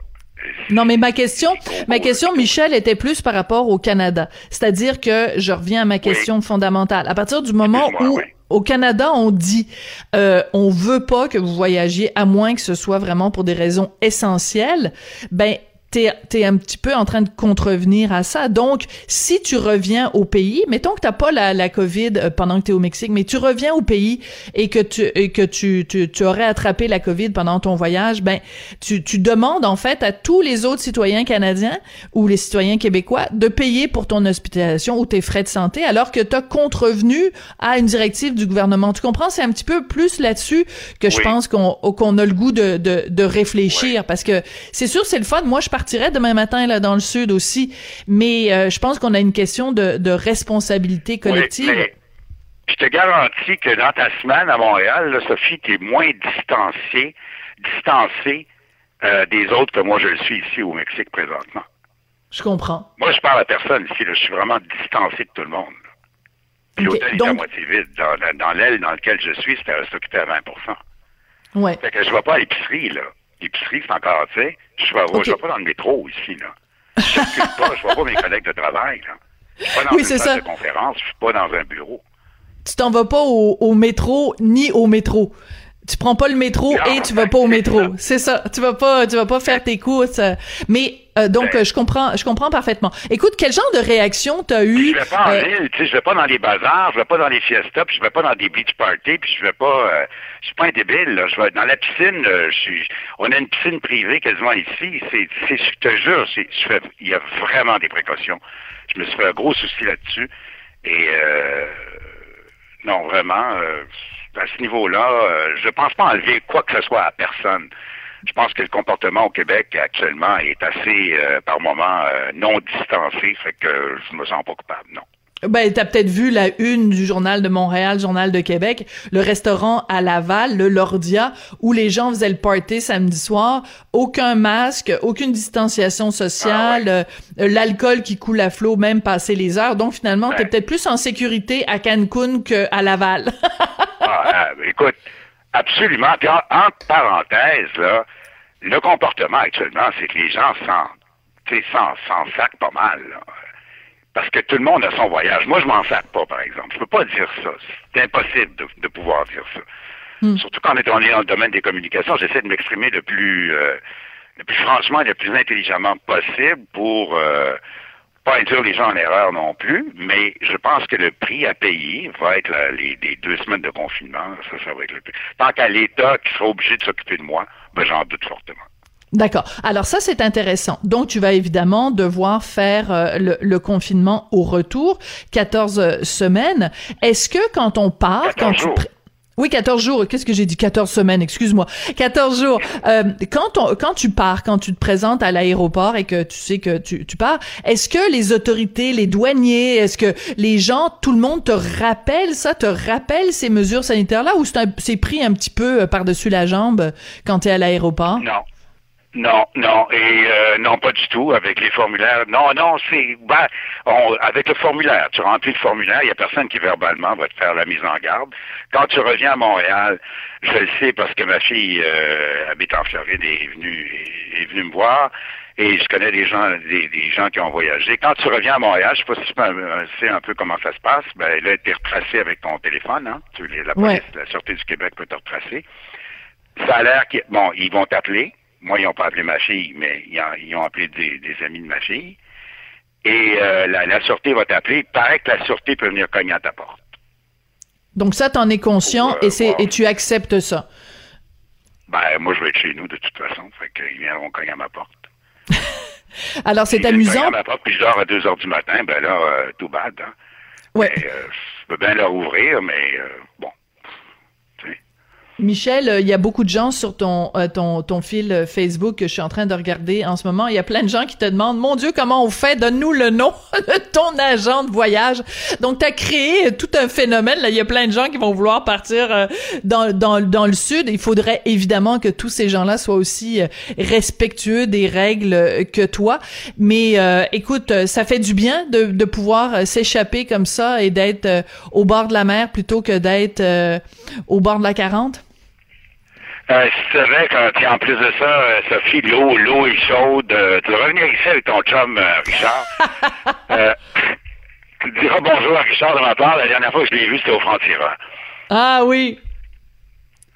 Non, mais ma question, ma question, Michel, était plus par rapport au Canada. C'est-à-dire que je reviens à ma question oui. fondamentale. À partir du moment où oui. au Canada, on dit, euh, on veut pas que vous voyagiez à moins que ce soit vraiment pour des raisons essentielles, ben, t'es es un petit peu en train de contrevenir à ça. Donc, si tu reviens au pays, mettons que t'as pas la, la COVID euh, pendant que tu es au Mexique, mais tu reviens au pays et que tu et que tu, tu, tu, aurais attrapé la COVID pendant ton voyage, ben tu, tu demandes en fait à tous les autres citoyens canadiens ou les citoyens québécois de payer pour ton hospitalisation ou tes frais de santé alors que tu as contrevenu à une directive du gouvernement. Tu comprends? C'est un petit peu plus là-dessus que oui. je pense qu'on qu'on a le goût de, de, de réfléchir oui. parce que c'est sûr, c'est le fun. Moi, je partirais demain matin là dans le sud aussi, mais euh, je pense qu'on a une question de, de responsabilité collective. Oui, je te garantis que dans ta semaine à Montréal, là, Sophie, tu es moins distancié, distancé euh, des autres que moi je le suis ici au Mexique présentement. Je comprends. Moi, je parle à personne ici. Là. Je suis vraiment distancé de tout le monde. Puis okay. l'hôtel Donc... est à moitié vide. Dans, dans l'aile dans laquelle je suis, c'était occupé à 20 Ouais. Fait que je vais pas à l'épicerie, là. L'épicerie, c'est encore, tu sais, je vais, okay. vais pas dans le métro ici, là. Je circule pas, je vois pas mes collègues de travail, là. Je suis pas dans oui, une salle de conférence, je suis pas dans un bureau. Tu t'en vas pas au, au, métro ni au métro. Tu prends pas le métro non, et tu vas pas au métro. [LAUGHS] C'est ça. Tu vas pas, tu vas pas faire tes courses. Mais euh, donc, ben, je comprends, je comprends parfaitement. Écoute, quel genre de réaction t'as eu Je vais pas en euh... ville, tu sais, je vais pas dans les bazars, je vais pas dans les fiestas, puis je vais pas dans des beach parties, puis je vais pas, euh, je suis pas un débile. Là. Je vais dans la piscine. Euh, je suis, on a une piscine privée quasiment ici. C'est, c'est, je te jure, c'est, je fais, il y a vraiment des précautions. Je me suis fait un gros souci là-dessus. Et euh, non, vraiment, euh, à ce niveau-là, euh, je pense pas enlever quoi que ce soit à personne je pense que le comportement au Québec actuellement est assez, euh, par moment, euh, non distancé, fait que je me sens pas coupable, non. Ben, t'as peut-être vu la une du Journal de Montréal, Journal de Québec, le restaurant à Laval, le Lordia, où les gens faisaient le party samedi soir, aucun masque, aucune distanciation sociale, ah ouais. euh, l'alcool qui coule à flot, même passé les heures. Donc, finalement, ouais. t'es peut-être plus en sécurité à Cancun qu'à Laval. [LAUGHS] ah, euh, écoute, Absolument. Puis en, entre parenthèses, là, le comportement actuellement, c'est que les gens s'en, s'en sac pas mal. Là. Parce que tout le monde a son voyage. Moi, je m'en sac pas, par exemple. Je peux pas dire ça. C'est impossible de, de, pouvoir dire ça. Mm. Surtout quand on est dans le domaine des communications, j'essaie de m'exprimer le plus, euh, le plus franchement et le plus intelligemment possible pour euh, pas induire les gens en erreur non plus, mais je pense que le prix à payer va être la, les, les, deux semaines de confinement. Ça, ça va être le prix. Tant qu'à l'État qui sera obligé de s'occuper de moi, ben, j'en doute fortement. D'accord. Alors ça, c'est intéressant. Donc, tu vas évidemment devoir faire euh, le, le, confinement au retour, 14 semaines. Est-ce que quand on part, quand jours. tu... Oui, 14 jours. Qu'est-ce que j'ai dit? 14 semaines, excuse-moi. 14 jours. Euh, quand, on, quand tu pars, quand tu te présentes à l'aéroport et que tu sais que tu, tu pars, est-ce que les autorités, les douaniers, est-ce que les gens, tout le monde te rappelle ça, te rappelle ces mesures sanitaires-là ou c'est pris un petit peu euh, par-dessus la jambe quand tu es à l'aéroport? Non. Non, non, et euh, non, pas du tout avec les formulaires. Non, non, c'est ben, on, avec le formulaire. Tu remplis le formulaire, il y a personne qui verbalement va te faire la mise en garde. Quand tu reviens à Montréal, je le sais parce que ma fille euh, habite en Floride et est venue est, venue me voir. Et je connais des gens, des, des, gens qui ont voyagé. Quand tu reviens à Montréal, je sais pas si tu sais un peu comment ça se passe. Ben là, t'es retracé avec ton téléphone, hein. Tu, la police, ouais. la sûreté du Québec peut te retracer. Ça a l'air qu'ils, bon, ils vont t'appeler moi, ils n'ont pas appelé ma fille, mais ils ont, ils ont appelé des, des, amis de ma fille. Et euh, la, la, sûreté va t'appeler. Il paraît que la sûreté peut venir cogner à ta porte. Donc ça, t'en es conscient Pour, euh, et, c'est, et tu acceptes ça? Ben, moi, je vais être chez nous de toute façon. Fait qu'ils viendront cogner à ma porte. [LAUGHS] Alors, c'est amusant. Je ma porte, puis je dors à 2 heures du matin, ben là, euh, tout bad. Hein. Ouais. Mais, euh, je peux bien leur ouvrir, mais euh, bon. tu sais. Michel, euh, il y a beaucoup de gens sur ton, euh, ton, ton fil euh, Facebook que je suis en train de regarder en ce moment. Il y a plein de gens qui te demandent, mon Dieu, comment on fait? Donne-nous le nom [LAUGHS] de ton agent de voyage. Donc, tu as créé tout un phénomène. Là, il y a plein de gens qui vont vouloir partir dans, dans, dans le sud. Il faudrait évidemment que tous ces gens-là soient aussi respectueux des règles que toi. Mais euh, écoute, ça fait du bien de, de pouvoir s'échapper comme ça et d'être au bord de la mer plutôt que d'être euh, au bord de la 40. Euh, si tu savais, quand, en plus de ça, euh, Sophie, l'eau, l'eau est chaude. euh, tu vas revenir ici avec ton chum, euh, Richard. [LAUGHS] euh, tu diras bonjour à Richard de ma part. La dernière fois que je l'ai vu, c'était au Franc-Tireur. Ah oui.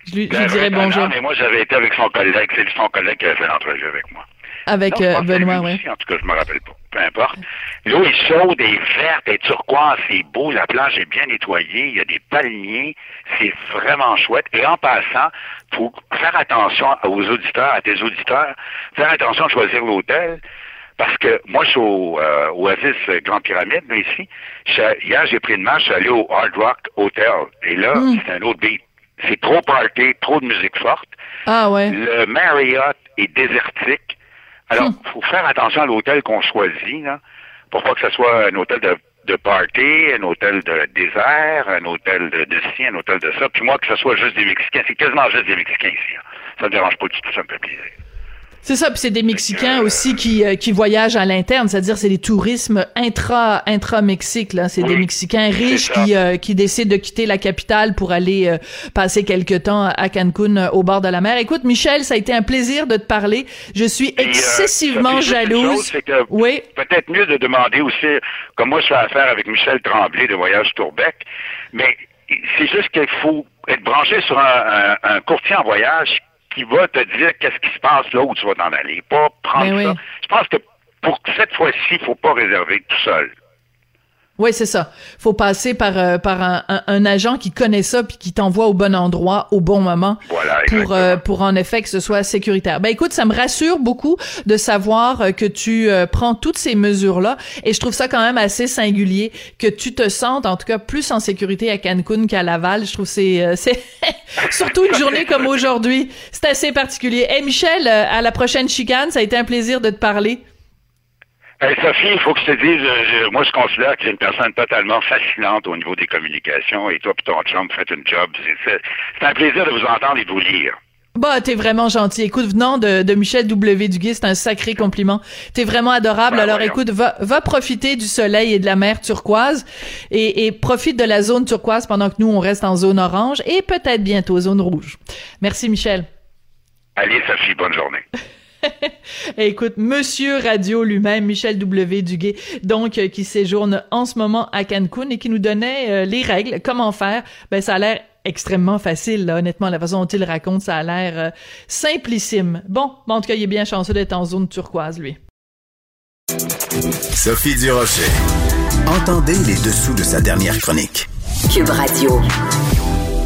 Je lui, je lui dirai Ben, non, bonjour mais moi, j'avais été avec son collègue. C'est son collègue qui avait fait l'entrevue avec moi. avec Non, euh, Benoît, oui. En tout cas, je me rappelle pas. Peu importe. L'eau est chaude, elle est verte, elle est turquoise, c'est beau, la plage est bien nettoyée, il y a des palmiers, c'est vraiment chouette. Et en passant, faut faire attention aux auditeurs, à tes auditeurs, faire attention à choisir l'hôtel. Parce que moi, je suis au euh, Oasis Grande Pyramide, là, ici. Je hier, j'ai pris une marche, je suis allé au Hard Rock Hotel. Et là, c'est un autre beat. C'est trop party, trop de musique forte. Ah ouais. Le Marriott est désertique. Alors, il faut faire attention à l'hôtel qu'on choisit, là, pour pas que ce soit un hôtel de, de party, un hôtel de désert, un hôtel de, de ci, un hôtel de ça. Puis moi, que ce soit juste des Mexicains. C'est quasiment juste des Mexicains ici. là. Ça me dérange pas du tout, ça me fait plaisir. C'est ça, puis c'est des Mexicains aussi qui euh, qui voyagent à l'interne, c'est-à-dire c'est des tourismes intra intra Mexique là, c'est Oui, des Mexicains riches qui euh, qui décident de quitter la capitale pour aller euh, passer quelque temps à Cancun euh, au bord de la mer. Écoute Michel, ça a été un plaisir de te parler. Je suis euh, excessivement jalouse. chose, que Oui. peut-être mieux de demander aussi, comme moi je fais affaire avec Michel Tremblay de Voyage Tourbec, mais c'est juste qu'il faut être branché sur un, un- un courtier en voyage qui va te dire qu'est-ce qui se passe là où tu vas t'en aller. Pas prendre Ben oui. ça. Je pense que pour cette fois-ci, il faut pas réserver tout seul. Oui, c'est ça. Faut passer par euh, par un, un- un agent qui connaît ça puis qui t'envoie au bon endroit au bon moment Voilà, pour euh, pour en effet que ce soit sécuritaire. Ben écoute, ça me rassure beaucoup de savoir euh, que tu euh, prends toutes ces mesures là et je trouve ça quand même assez singulier que tu te sentes en tout cas plus en sécurité à Cancun qu'à Laval. Je trouve c'est euh, [LAUGHS] c'est surtout une journée comme aujourd'hui, c'est assez particulier. Et Michel, euh, à la prochaine chicane, ça a été un plaisir de te parler. Hey, Sophie, il faut que je te dise, je- je- moi je considère que tu es une personne totalement fascinante au niveau des communications et toi et ton chum faites une job. C'est- C'est c'est un plaisir de vous entendre et de vous lire. Bah, t'es vraiment gentil. Écoute, venant de, de Michel W. Duguay, c'est un sacré compliment. T'es vraiment adorable. Ben, Alors, voyons. écoute, va, va profiter du soleil et de la mer turquoise et, et profite de la zone turquoise pendant que nous, on reste en zone orange et peut-être bientôt zone rouge. Merci, Michel. Allez, Sophie, bonne journée. [LAUGHS] [LAUGHS] Et écoute, Monsieur Radio lui-même, Michel W. Duguay, donc euh, qui séjourne en ce moment à Cancun et qui nous donnait euh, les règles, comment faire. Ben ça a l'air extrêmement facile, là, honnêtement, la façon dont il raconte, ça a l'air euh, simplissime. Bon, bon, en tout cas, il est bien chanceux d'être en zone turquoise, lui. Sophie Durocher. Entendez les dessous de sa dernière chronique. Cube Radio.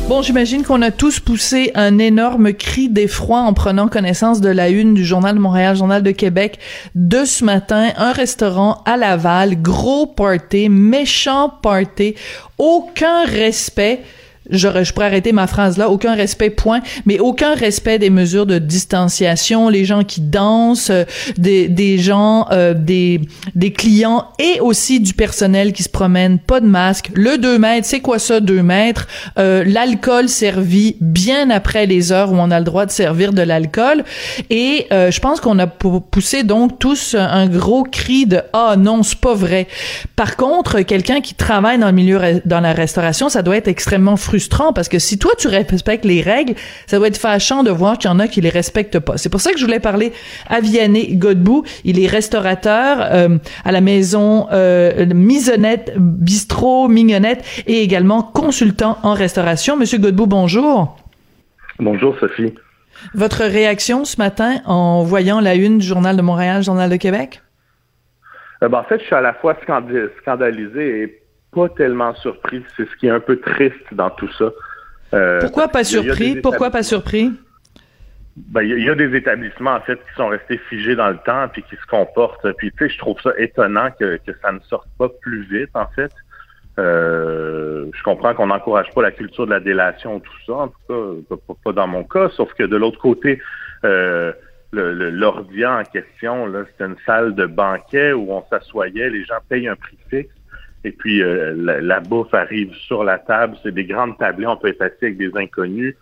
Bon, j'imagine qu'on a tous poussé un énorme cri d'effroi en prenant connaissance de la une du Journal de Montréal, Journal de Québec de ce matin. Un restaurant à Laval, gros party, méchant party, aucun respect je, je pourrais arrêter ma phrase là, aucun respect, point, mais aucun respect des mesures de distanciation, les gens qui dansent, euh, des, des gens, euh, des, des clients et aussi du personnel qui se promène, pas de masque, le 2 mètres, c'est quoi ça 2 mètres, euh, l'alcool servi bien après les heures où on a le droit de servir de l'alcool. Et euh, je pense qu'on a pou- poussé donc tous un gros cri de ah non c'est pas vrai. Par contre quelqu'un qui travaille dans le milieu dans la restauration ça doit être extrêmement frustrant parce que si toi tu respectes les règles ça doit être fâchant de voir qu'il y en a qui les respectent pas. C'est pour ça que je voulais parler à Vianney Godbout. Il est restaurateur euh, à la maison euh, Misonnette Bistrot Mignonnette et également consultant en restauration. Monsieur Godbout, bonjour. Bonjour Sophie. Votre réaction ce matin en voyant la une du Journal de Montréal, Journal de Québec? Euh, ben, en fait, je suis à la fois scandalisé et pas tellement surpris. C'est ce qui est un peu triste dans tout ça. Euh, Pourquoi pas y y surpris? Pourquoi pas surpris? ben, il y, a des établissements, en fait, qui sont restés figés dans le temps puis qui se comportent. Puis, tu sais, je trouve ça étonnant que, que ça ne sorte pas plus vite, en fait. Euh, je comprends qu'on n'encourage pas la culture de la délation, tout ça, en tout cas, pas, dans mon cas, sauf que de l'autre côté, euh, en question, c'est une salle de banquet où on s'assoyait, les gens payent un prix fixe, et puis euh, la, bouffe arrive sur la table, c'est des grandes tablées, on peut être assis avec des inconnus,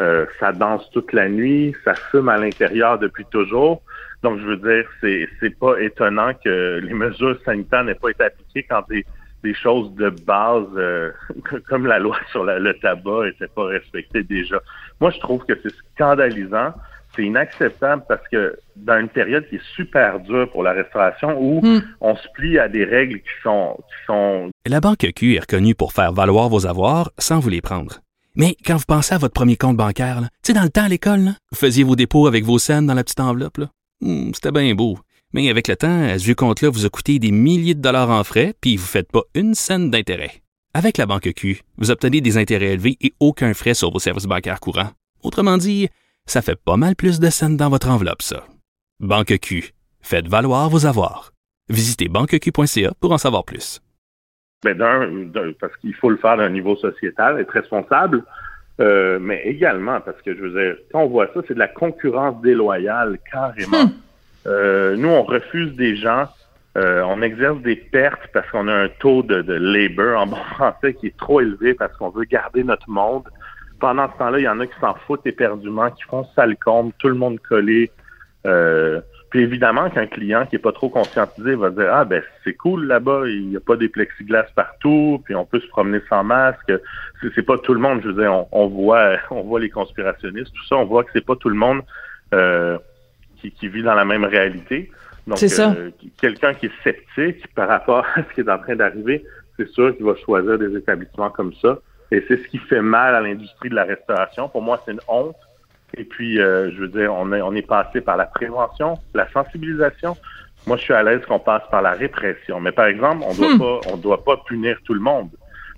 euh, ça danse toute la nuit, ça fume à l'intérieur depuis toujours. Donc, je veux dire, c'est, c'est pas étonnant que les mesures sanitaires n'aient pas été appliquées quand des des choses de base euh, [LAUGHS] comme la loi sur le tabac n'était pas respectée déjà. Moi, je trouve que c'est scandalisant. C'est inacceptable parce que dans une période qui est super dure pour la restauration où hmm. on se plie à des règles qui sont, qui sont... La Banque Q est reconnue pour faire valoir vos avoirs sans vous les prendre. Mais quand vous pensez à votre premier compte bancaire, tu sais, dans le temps à l'école, vous faisiez vos dépôts avec vos scènes dans la petite enveloppe. Hmm, c'était bien beau. Mais avec le temps, ce compte-là vous a coûté des milliers de dollars en frais, puis vous ne faites pas une scène d'intérêt. Avec la banque Q, vous obtenez des intérêts élevés et aucun frais sur vos services bancaires courants. Autrement dit, ça fait pas mal plus de scènes dans votre enveloppe, ça. Banque Q, faites valoir vos avoirs. Visitez banqueq.ca pour en savoir plus. Ben d'un, parce qu'il faut le faire d'un niveau sociétal, être responsable, euh, mais également parce que je veux dire, quand on voit ça, c'est de la concurrence déloyale carrément. Hum. Euh, nous, on refuse des gens, euh, on exerce des pertes parce qu'on a un taux de, de labor en bon [LAUGHS] français qui est trop élevé parce qu'on veut garder notre monde. Pendant ce temps-là, il y en a qui s'en foutent éperdument, qui font sale combe, tout le monde collé. Euh, puis évidemment qu'un client qui est pas trop conscientisé va dire ah ben c'est cool là-bas, il n'y a pas des plexiglas partout, puis on peut se promener sans masque. C'est pas tout le monde, je veux dire, on, on voit [LAUGHS] on voit les conspirationnistes, tout ça, on voit que c'est pas tout le monde. Euh, qui, vit dans la même réalité. Donc, euh, quelqu'un qui est sceptique par rapport [LAUGHS] à ce qui est en train d'arriver, c'est sûr qu'il va choisir des établissements comme ça. Et c'est ce qui fait mal à l'industrie de la restauration. Pour moi, c'est une honte. Et puis, euh, je veux dire, on est, on est passé par la prévention, la sensibilisation. Moi, je suis à l'aise qu'on passe par la répression. Mais par exemple, on doit hmm. pas, on doit pas punir tout le monde.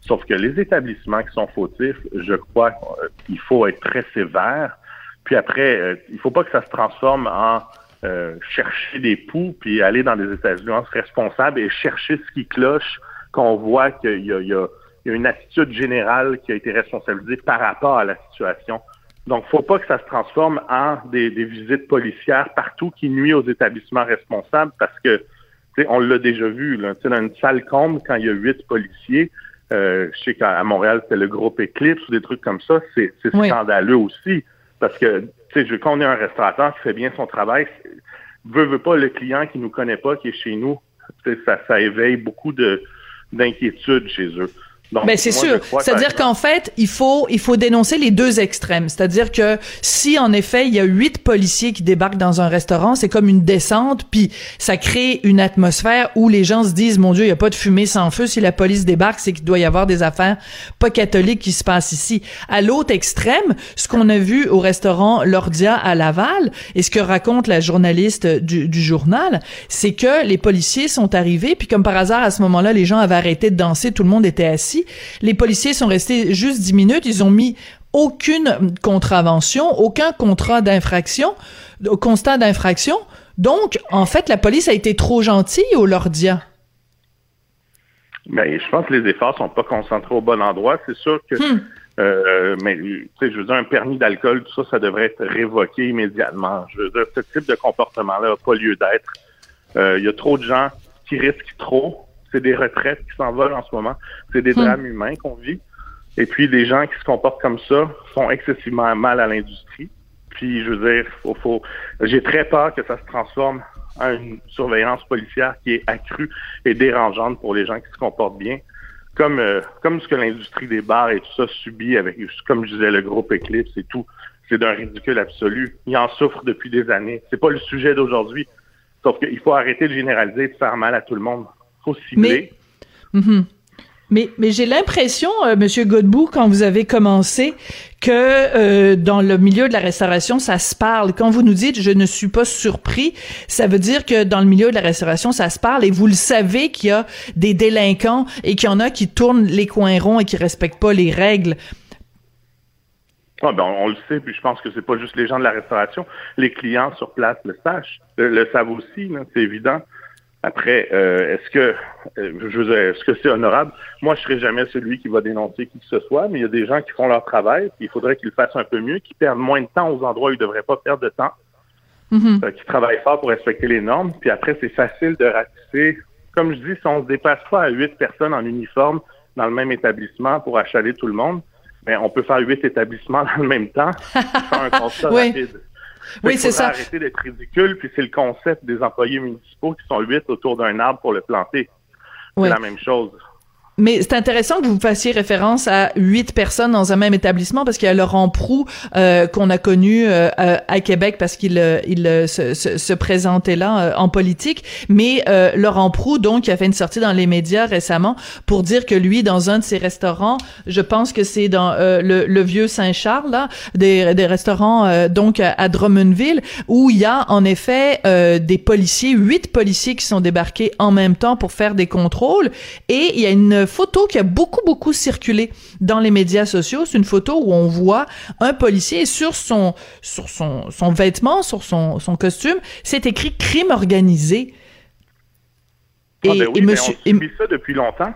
Sauf que les établissements qui sont fautifs, je crois qu'il faut être très sévère puis après, euh, il faut pas que ça se transforme en euh, chercher des poux, puis aller dans des états responsables et chercher ce qui cloche, qu'on voit qu'il y, y a, une attitude générale qui a été responsabilisée par rapport à la situation. Donc, faut pas que ça se transforme en des, visites policières partout qui nuit aux établissements responsables parce que, on l'a déjà vu, là, dans une salle comble, quand il y a huit policiers, euh, je sais qu'à Montréal, c'était le groupe Eclipse ou des trucs comme ça, c'est scandaleux aussi. Parce que, tu sais, quand on est un restaurateur qui fait bien son travail, veut, veut pas le client qui nous connaît pas, qui est chez nous, ça, ça éveille beaucoup de d'inquiétude chez eux. Ben c'est sûr. C'est-à-dire qu'en fait, il faut il faut dénoncer les deux extrêmes. C'est-à-dire que si en effet il y a huit policiers qui débarquent dans un restaurant, c'est comme une descente, puis ça crée une atmosphère où les gens se disent mon Dieu, il y a pas de fumée sans feu. Si la police débarque, c'est qu'il doit y avoir des affaires pas catholiques qui se passent ici. À l'autre extrême, ce qu'on a vu au restaurant Lordia à Laval et ce que raconte la journaliste du, du journal, c'est que les policiers sont arrivés, puis comme par hasard à ce moment-là, les gens avaient arrêté de danser, tout le monde était assis les policiers sont restés juste dix minutes. Ils ont mis aucune contravention, aucun contrat d'infraction, constat d'infraction. Donc, en fait, la police a été trop gentille au Lordia. Mais je pense que les efforts sont pas concentrés au bon endroit. C'est sûr que, hmm. euh, mais tu sais, je veux dire, un permis d'alcool, tout ça, ça devrait être révoqué immédiatement. Je veux dire, ce type de comportement-là n'a pas lieu d'être. Euh, il y a trop de gens qui risquent trop c'est des retraites qui s'envolent en ce moment. C'est des hmm. drames humains qu'on vit. Et puis, des gens qui se comportent comme ça font excessivement mal à l'industrie. Puis, je veux dire, faut, j'ai très peur que ça se transforme en une surveillance policière qui est accrue et dérangeante pour les gens qui se comportent bien. Comme, euh, comme ce que l'industrie des bars et tout ça subit avec, comme je disais, le groupe Eclipse et tout. C'est d'un ridicule absolu. Ils en souffrent depuis des années. C'est pas le sujet d'aujourd'hui. Sauf qu'il faut arrêter de généraliser et de faire mal à tout le monde faut cibler. Mhm. Mais, mais, j'ai l'impression, euh, Monsieur Godbout, quand vous avez commencé, que euh, dans le milieu de la restauration, ça se parle. Quand vous nous dites, je ne suis pas surpris, ça veut dire que dans le milieu de la restauration, ça se parle et vous le savez qu'il y a des délinquants et qu'il y en a qui tournent les coins ronds et qui respectent pas les règles. Ah, ben, on, le sait, puis je pense que c'est pas juste les gens de la restauration. Les clients sur place le sachent, le, savent aussi, c'est évident. Après, euh, est-ce que euh, je veux dire, est-ce que c'est honorable? Moi, je serai jamais celui qui va dénoncer qui que ce soit, mais il y a des gens qui font leur travail, puis il faudrait qu'ils le fassent un peu mieux, qui perdent moins de temps aux endroits où ils ne devraient pas perdre de temps, mm-hmm. euh, qui travaillent fort pour respecter les normes, puis après, c'est facile de ratisser. Comme je dis, si on se dépasse pas à huit personnes en uniforme dans le même établissement pour achaler tout le monde, mais on peut faire huit établissements [LAUGHS] dans le même temps, faire un constat rapide. Oui, c'est ça. arrêter d'être ridicule, puis c'est le concept des employés municipaux qui sont huit autour d'un arbre pour le planter. C'est la même chose. Mais c'est intéressant que vous fassiez référence à huit personnes dans un même établissement parce qu'il y a Laurent Prou euh, qu'on a connu euh, à Québec parce qu'il euh, il se, se, se, présentait là en politique. Mais Laurent Prou donc qui a fait une sortie dans les médias récemment pour dire que lui dans un de ses restaurants, je pense que c'est dans le, le, vieux Saint-Charles des, des restaurants donc à Drummondville où il y a en effet des policiers, huit policiers qui sont débarqués en même temps pour faire des contrôles et il y a une photo qui a beaucoup, beaucoup circulé dans les médias sociaux. C'est une photo où on voit un policier sur son, sur son, son vêtement, sur son, son costume, c'est écrit crime organisé. Et, ah, ben oui, monsieur, on subit ça depuis longtemps.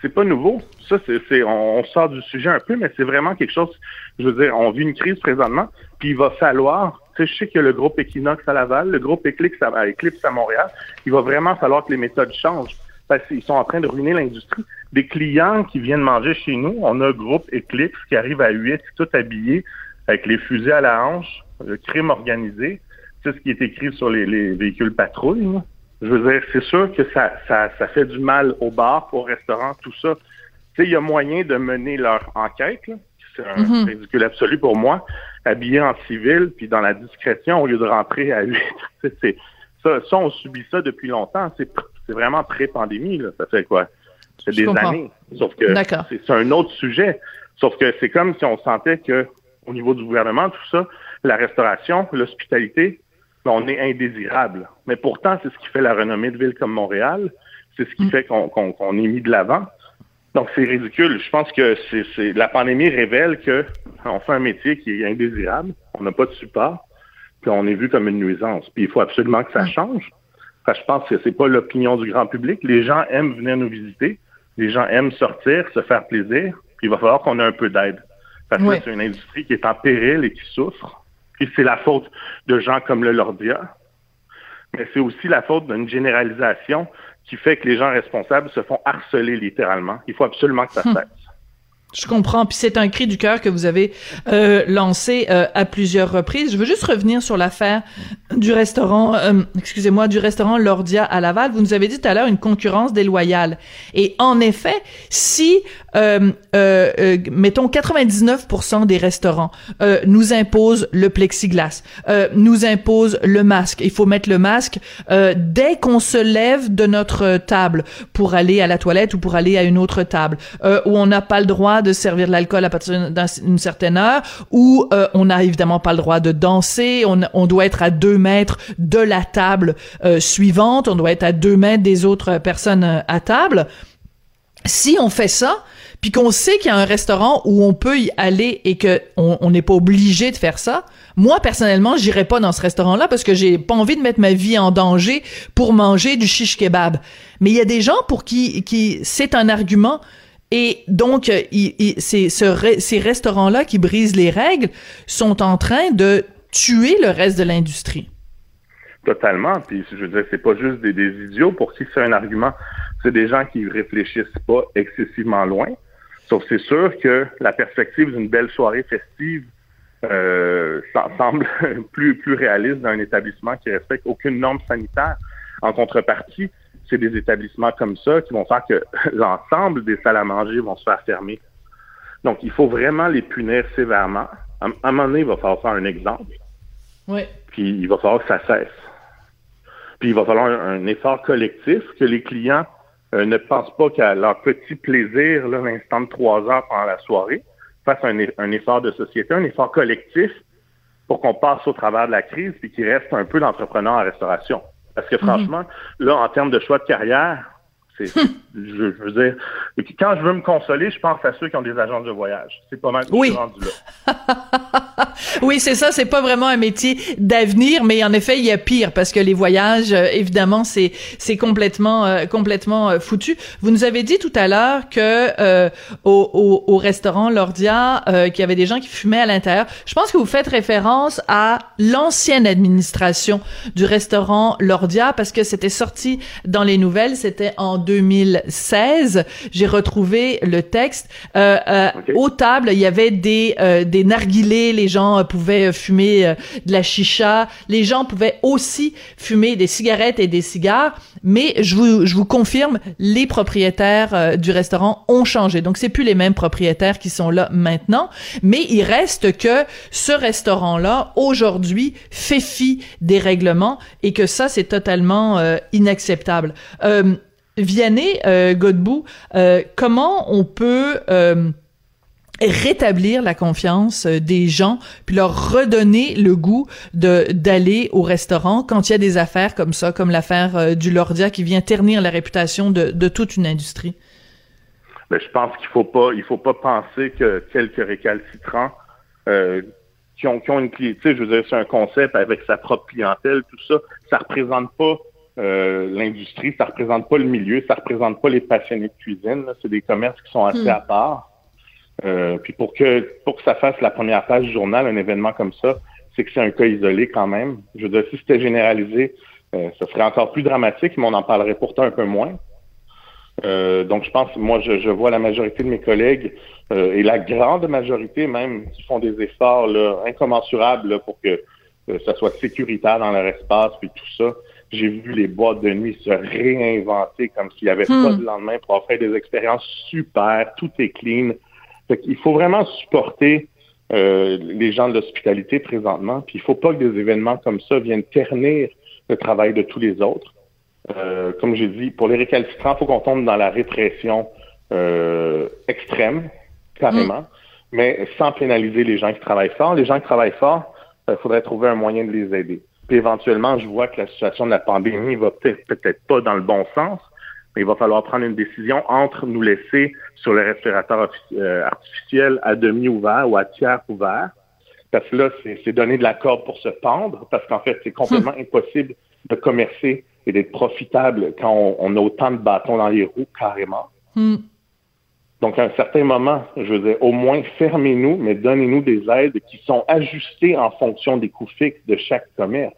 C'est pas nouveau. Ça, c'est, on, sort du sujet un peu, mais c'est vraiment quelque chose. Je veux dire, on vit une crise présentement, puis il va falloir. Je sais qu'il y a le groupe Equinox à Laval, le groupe Eclipse à, Eclipse à Montréal. Il va vraiment falloir que les méthodes changent parce qu'ils sont en train de ruiner l'industrie. Des clients qui viennent manger chez nous, on a un groupe Eclipse qui arrive à 8, tout habillé, avec les fusils à la hanche, le crime organisé. C'est ce qui est écrit sur les, véhicules patrouilles. Je veux dire, c'est sûr que ça, ça, fait du mal aux bars, aux restaurants, tout ça. Tu sais, il y a moyen de mener leur enquête. C'est un mm-hmm. ridicule absolu pour moi. Habillé en civil, puis dans la discrétion, au lieu de rentrer à 8. [LAUGHS] c'est, ça, ça, on subit ça depuis longtemps. C'est c'est vraiment pré-pandémie, là. Ça fait quoi? Ça fait des années. Sauf que c'est un autre sujet. Sauf que c'est comme si on sentait que au niveau du gouvernement, tout ça, la restauration, l'hospitalité, ben, on est indésirable. Mais pourtant, c'est ce qui fait la renommée de villes comme Montréal. C'est ce qui mm. fait qu'on est mis de l'avant. Donc, c'est ridicule. Je pense que c'est la pandémie révèle que on fait un métier qui est indésirable. On n'a pas de support. Puis on est vu comme une nuisance. Puis il faut absolument que ça je pense que c'est pas l'opinion du grand public. Les gens aiment venir nous visiter. Les gens aiment sortir, se faire plaisir. Puis il va falloir qu'on ait un peu d'aide. Parce que c'est une industrie qui est en péril et qui souffre. Puis c'est la faute de gens comme le Lordia. Mais c'est aussi la faute d'une généralisation qui fait que les gens responsables se font harceler littéralement. Il faut absolument que ça [LAUGHS] cesse. Je comprends, puis c'est un cri du cœur que vous avez euh, lancé euh, à plusieurs reprises. Je veux juste revenir sur l'affaire du restaurant, euh, excusez-moi, du restaurant Lordia à Laval. Vous nous avez dit tout à l'heure une concurrence déloyale. Et en effet, si euh, euh, mettons 99% des restaurants nous imposent le plexiglas, nous imposent le masque. Il faut mettre le masque dès qu'on se lève de notre table pour aller à la toilette ou pour aller à une autre table, où on n'a pas le droit de servir de l'alcool à partir d'une certaine heure, où euh, on n'a évidemment pas le droit de danser, on, doit être à deux mètres de la table euh, suivante, on doit être à deux mètres des autres personnes euh, à table. Si on fait ça, puis qu'on sait qu'il y a un restaurant où on peut y aller et que on n'est pas obligé de faire ça, moi personnellement, j'irai pas dans ce restaurant-là parce que j'ai pas envie de mettre ma vie en danger pour manger du shish kebab. Mais il y a des gens pour qui, qui c'est un argument et donc, euh, ces, restaurants-là qui brisent les règles sont en train de tuer le reste de l'industrie. Totalement. Puis, je veux dire, c'est pas juste des, idiots pour qui c'est un argument. C'est des gens qui réfléchissent pas excessivement loin. Sauf c'est sûr que la perspective d'une belle soirée festive euh, semble [LAUGHS] plus, plus réaliste dans un établissement qui respecte aucune norme sanitaire. En contrepartie, c'est des établissements comme ça qui vont faire que [LAUGHS] l'ensemble des salles à manger vont se faire fermer. Donc, il faut vraiment les punir sévèrement. À, un moment donné, il va falloir faire un exemple. Oui. Puis, il va falloir que ça cesse. Puis, il va falloir un, effort collectif, que les clients euh, ne pensent pas qu'à leur petit plaisir, l'instant de trois heures pendant la soirée, fassent un, un effort de société, un effort collectif pour qu'on passe au travers de la crise puis qu'il reste un peu d'entrepreneurs en restauration. Parce que mhm. franchement, là, en termes de choix de carrière, Je, veux dire, quand je veux me consoler, je pense à ceux qui ont des agences de voyage. C'est pas mal oui. rendu là. [LAUGHS] oui, c'est ça. C'est pas vraiment un métier d'avenir, mais en effet, il y a pire parce que les voyages, euh, évidemment, c'est c'est complètement euh, complètement euh, foutu. Vous nous avez dit tout à l'heure que au, au, au, restaurant Lordia, qu'il y avait des gens qui fumaient à l'intérieur. Je pense que vous faites référence à l'ancienne administration du restaurant Lordia parce que c'était sorti dans les nouvelles. C'était en 2016. J'ai retrouvé le texte. Euh, euh, Aux tables, il y avait des euh, des narguilés. Les gens pouvaient fumer de la chicha. Les gens pouvaient aussi fumer des cigarettes et des cigares. Mais je vous je vous confirme, les propriétaires du restaurant ont changé. Donc c'est plus les mêmes propriétaires qui sont là maintenant. Mais il reste que ce restaurant-là aujourd'hui fait fi des règlements et que ça c'est totalement inacceptable. Euh, Vianney euh, Godbout, euh, comment on peut euh, rétablir la confiance des gens puis leur redonner le goût de d'aller au restaurant quand il y a des affaires comme ça comme l'affaire du Lordia qui vient ternir la réputation de, de toute une industrie? Ben, je pense qu'il faut pas il faut pas penser que quelques récalcitrants qui ont qui ont une clientèle je veux dire c'est un concept avec sa propre clientèle tout ça ça représente pas euh, l'industrie, ça représente pas le milieu, ça représente pas les passionnés de cuisine. C'est des commerces qui sont assez hmm. à part. Euh, puis pour que pour que ça fasse la première page du journal, un événement comme ça, c'est que c'est un cas isolé quand même. Je veux dire, si c'était généralisé, euh, ça serait encore plus dramatique, mais on en parlerait pourtant un peu moins. Euh, donc je pense, moi, je, je, vois la majorité de mes collègues et la grande majorité même qui font des efforts là, incommensurables pour que ça soit sécuritaire dans leur espace puis tout ça. J'ai vu les boîtes de nuit se réinventer comme s'il n'y avait pas hmm. de lendemain pour offrir des expériences super, tout est clean. Il faut vraiment supporter euh, les gens de l'hospitalité présentement, puis il faut pas que des événements comme ça viennent ternir le travail de tous les autres. Euh, comme j'ai dit, pour les récalcitrants, il faut qu'on tombe dans la répression euh, extrême, carrément, hmm. mais sans pénaliser les gens qui travaillent fort. Les gens qui travaillent fort, il faudrait trouver un moyen de les aider. Puis éventuellement, je vois que la situation de la pandémie va peut-être peut-être pas dans le bon sens, mais il va falloir prendre une décision entre nous laisser sur le respirateur euh, artificiel à demi ouvert ou à tiers ouvert. Parce que là, c'est donner de la corde pour se pendre, parce qu'en fait, c'est complètement hmm. impossible de commercer et d'être profitable quand on, a autant de bâtons dans les roues, carrément. Hmm. Donc, à un certain moment, je veux dire, au moins fermez-nous, mais donnez-nous des aides qui sont ajustées en fonction des coûts fixes de chaque commerce.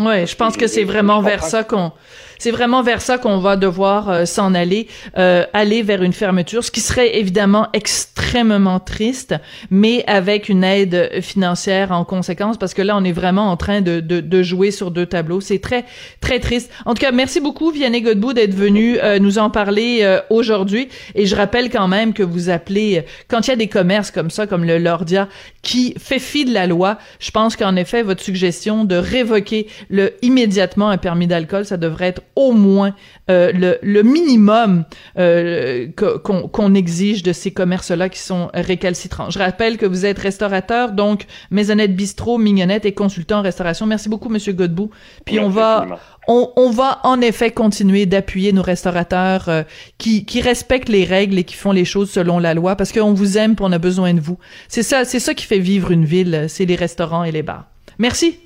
Ouais, je pense que c'est vraiment vers ça qu'on c'est vraiment vers ça qu'on va devoir euh, s'en aller, euh, aller vers une fermeture, ce qui serait évidemment extrêmement triste, mais avec une aide financière en conséquence, parce que là, on est vraiment en train de, de, de jouer sur deux tableaux. C'est très, très triste. En tout cas, merci beaucoup, Vianney Godbout, d'être venu euh, nous en parler euh, aujourd'hui. Et je rappelle quand même que vous appelez, quand il y a des commerces comme ça, comme le Lordia, qui fait fi de la loi, je pense qu'en effet, votre suggestion de révoquer le immédiatement un permis d'alcool, ça devrait être au moins euh, le, le, minimum euh, qu'on exige de ces commerces-là qui sont récalcitrants. Je rappelle que vous êtes restaurateur, donc Maisonnette Bistrot, Mignonnette et consultant en restauration. Merci beaucoup, Monsieur Godbout. Puis on va on, on, va en effet continuer d'appuyer nos restaurateurs euh, qui, qui respectent les règles et qui font les choses selon la loi parce qu'on vous aime et on a besoin de vous. C'est ça, c'est ça qui fait vivre une ville, c'est les restaurants et les bars. Merci.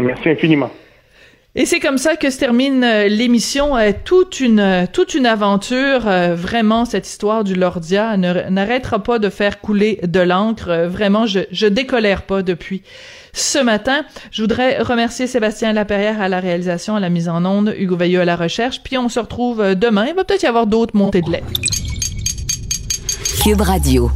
Merci infiniment. Et c'est comme ça que se termine euh, l'émission. Euh, toute une euh, toute une aventure. vraiment, cette histoire du Lordia n'arrêtera pas de faire couler de l'encre. vraiment, je je décolère pas depuis ce matin. Je voudrais remercier Sébastien Laperrière à la réalisation, à la mise en onde, Hugo Veilleux à la recherche. Puis on se retrouve demain. Il va peut-être y avoir d'autres montées de lait. Cube Radio.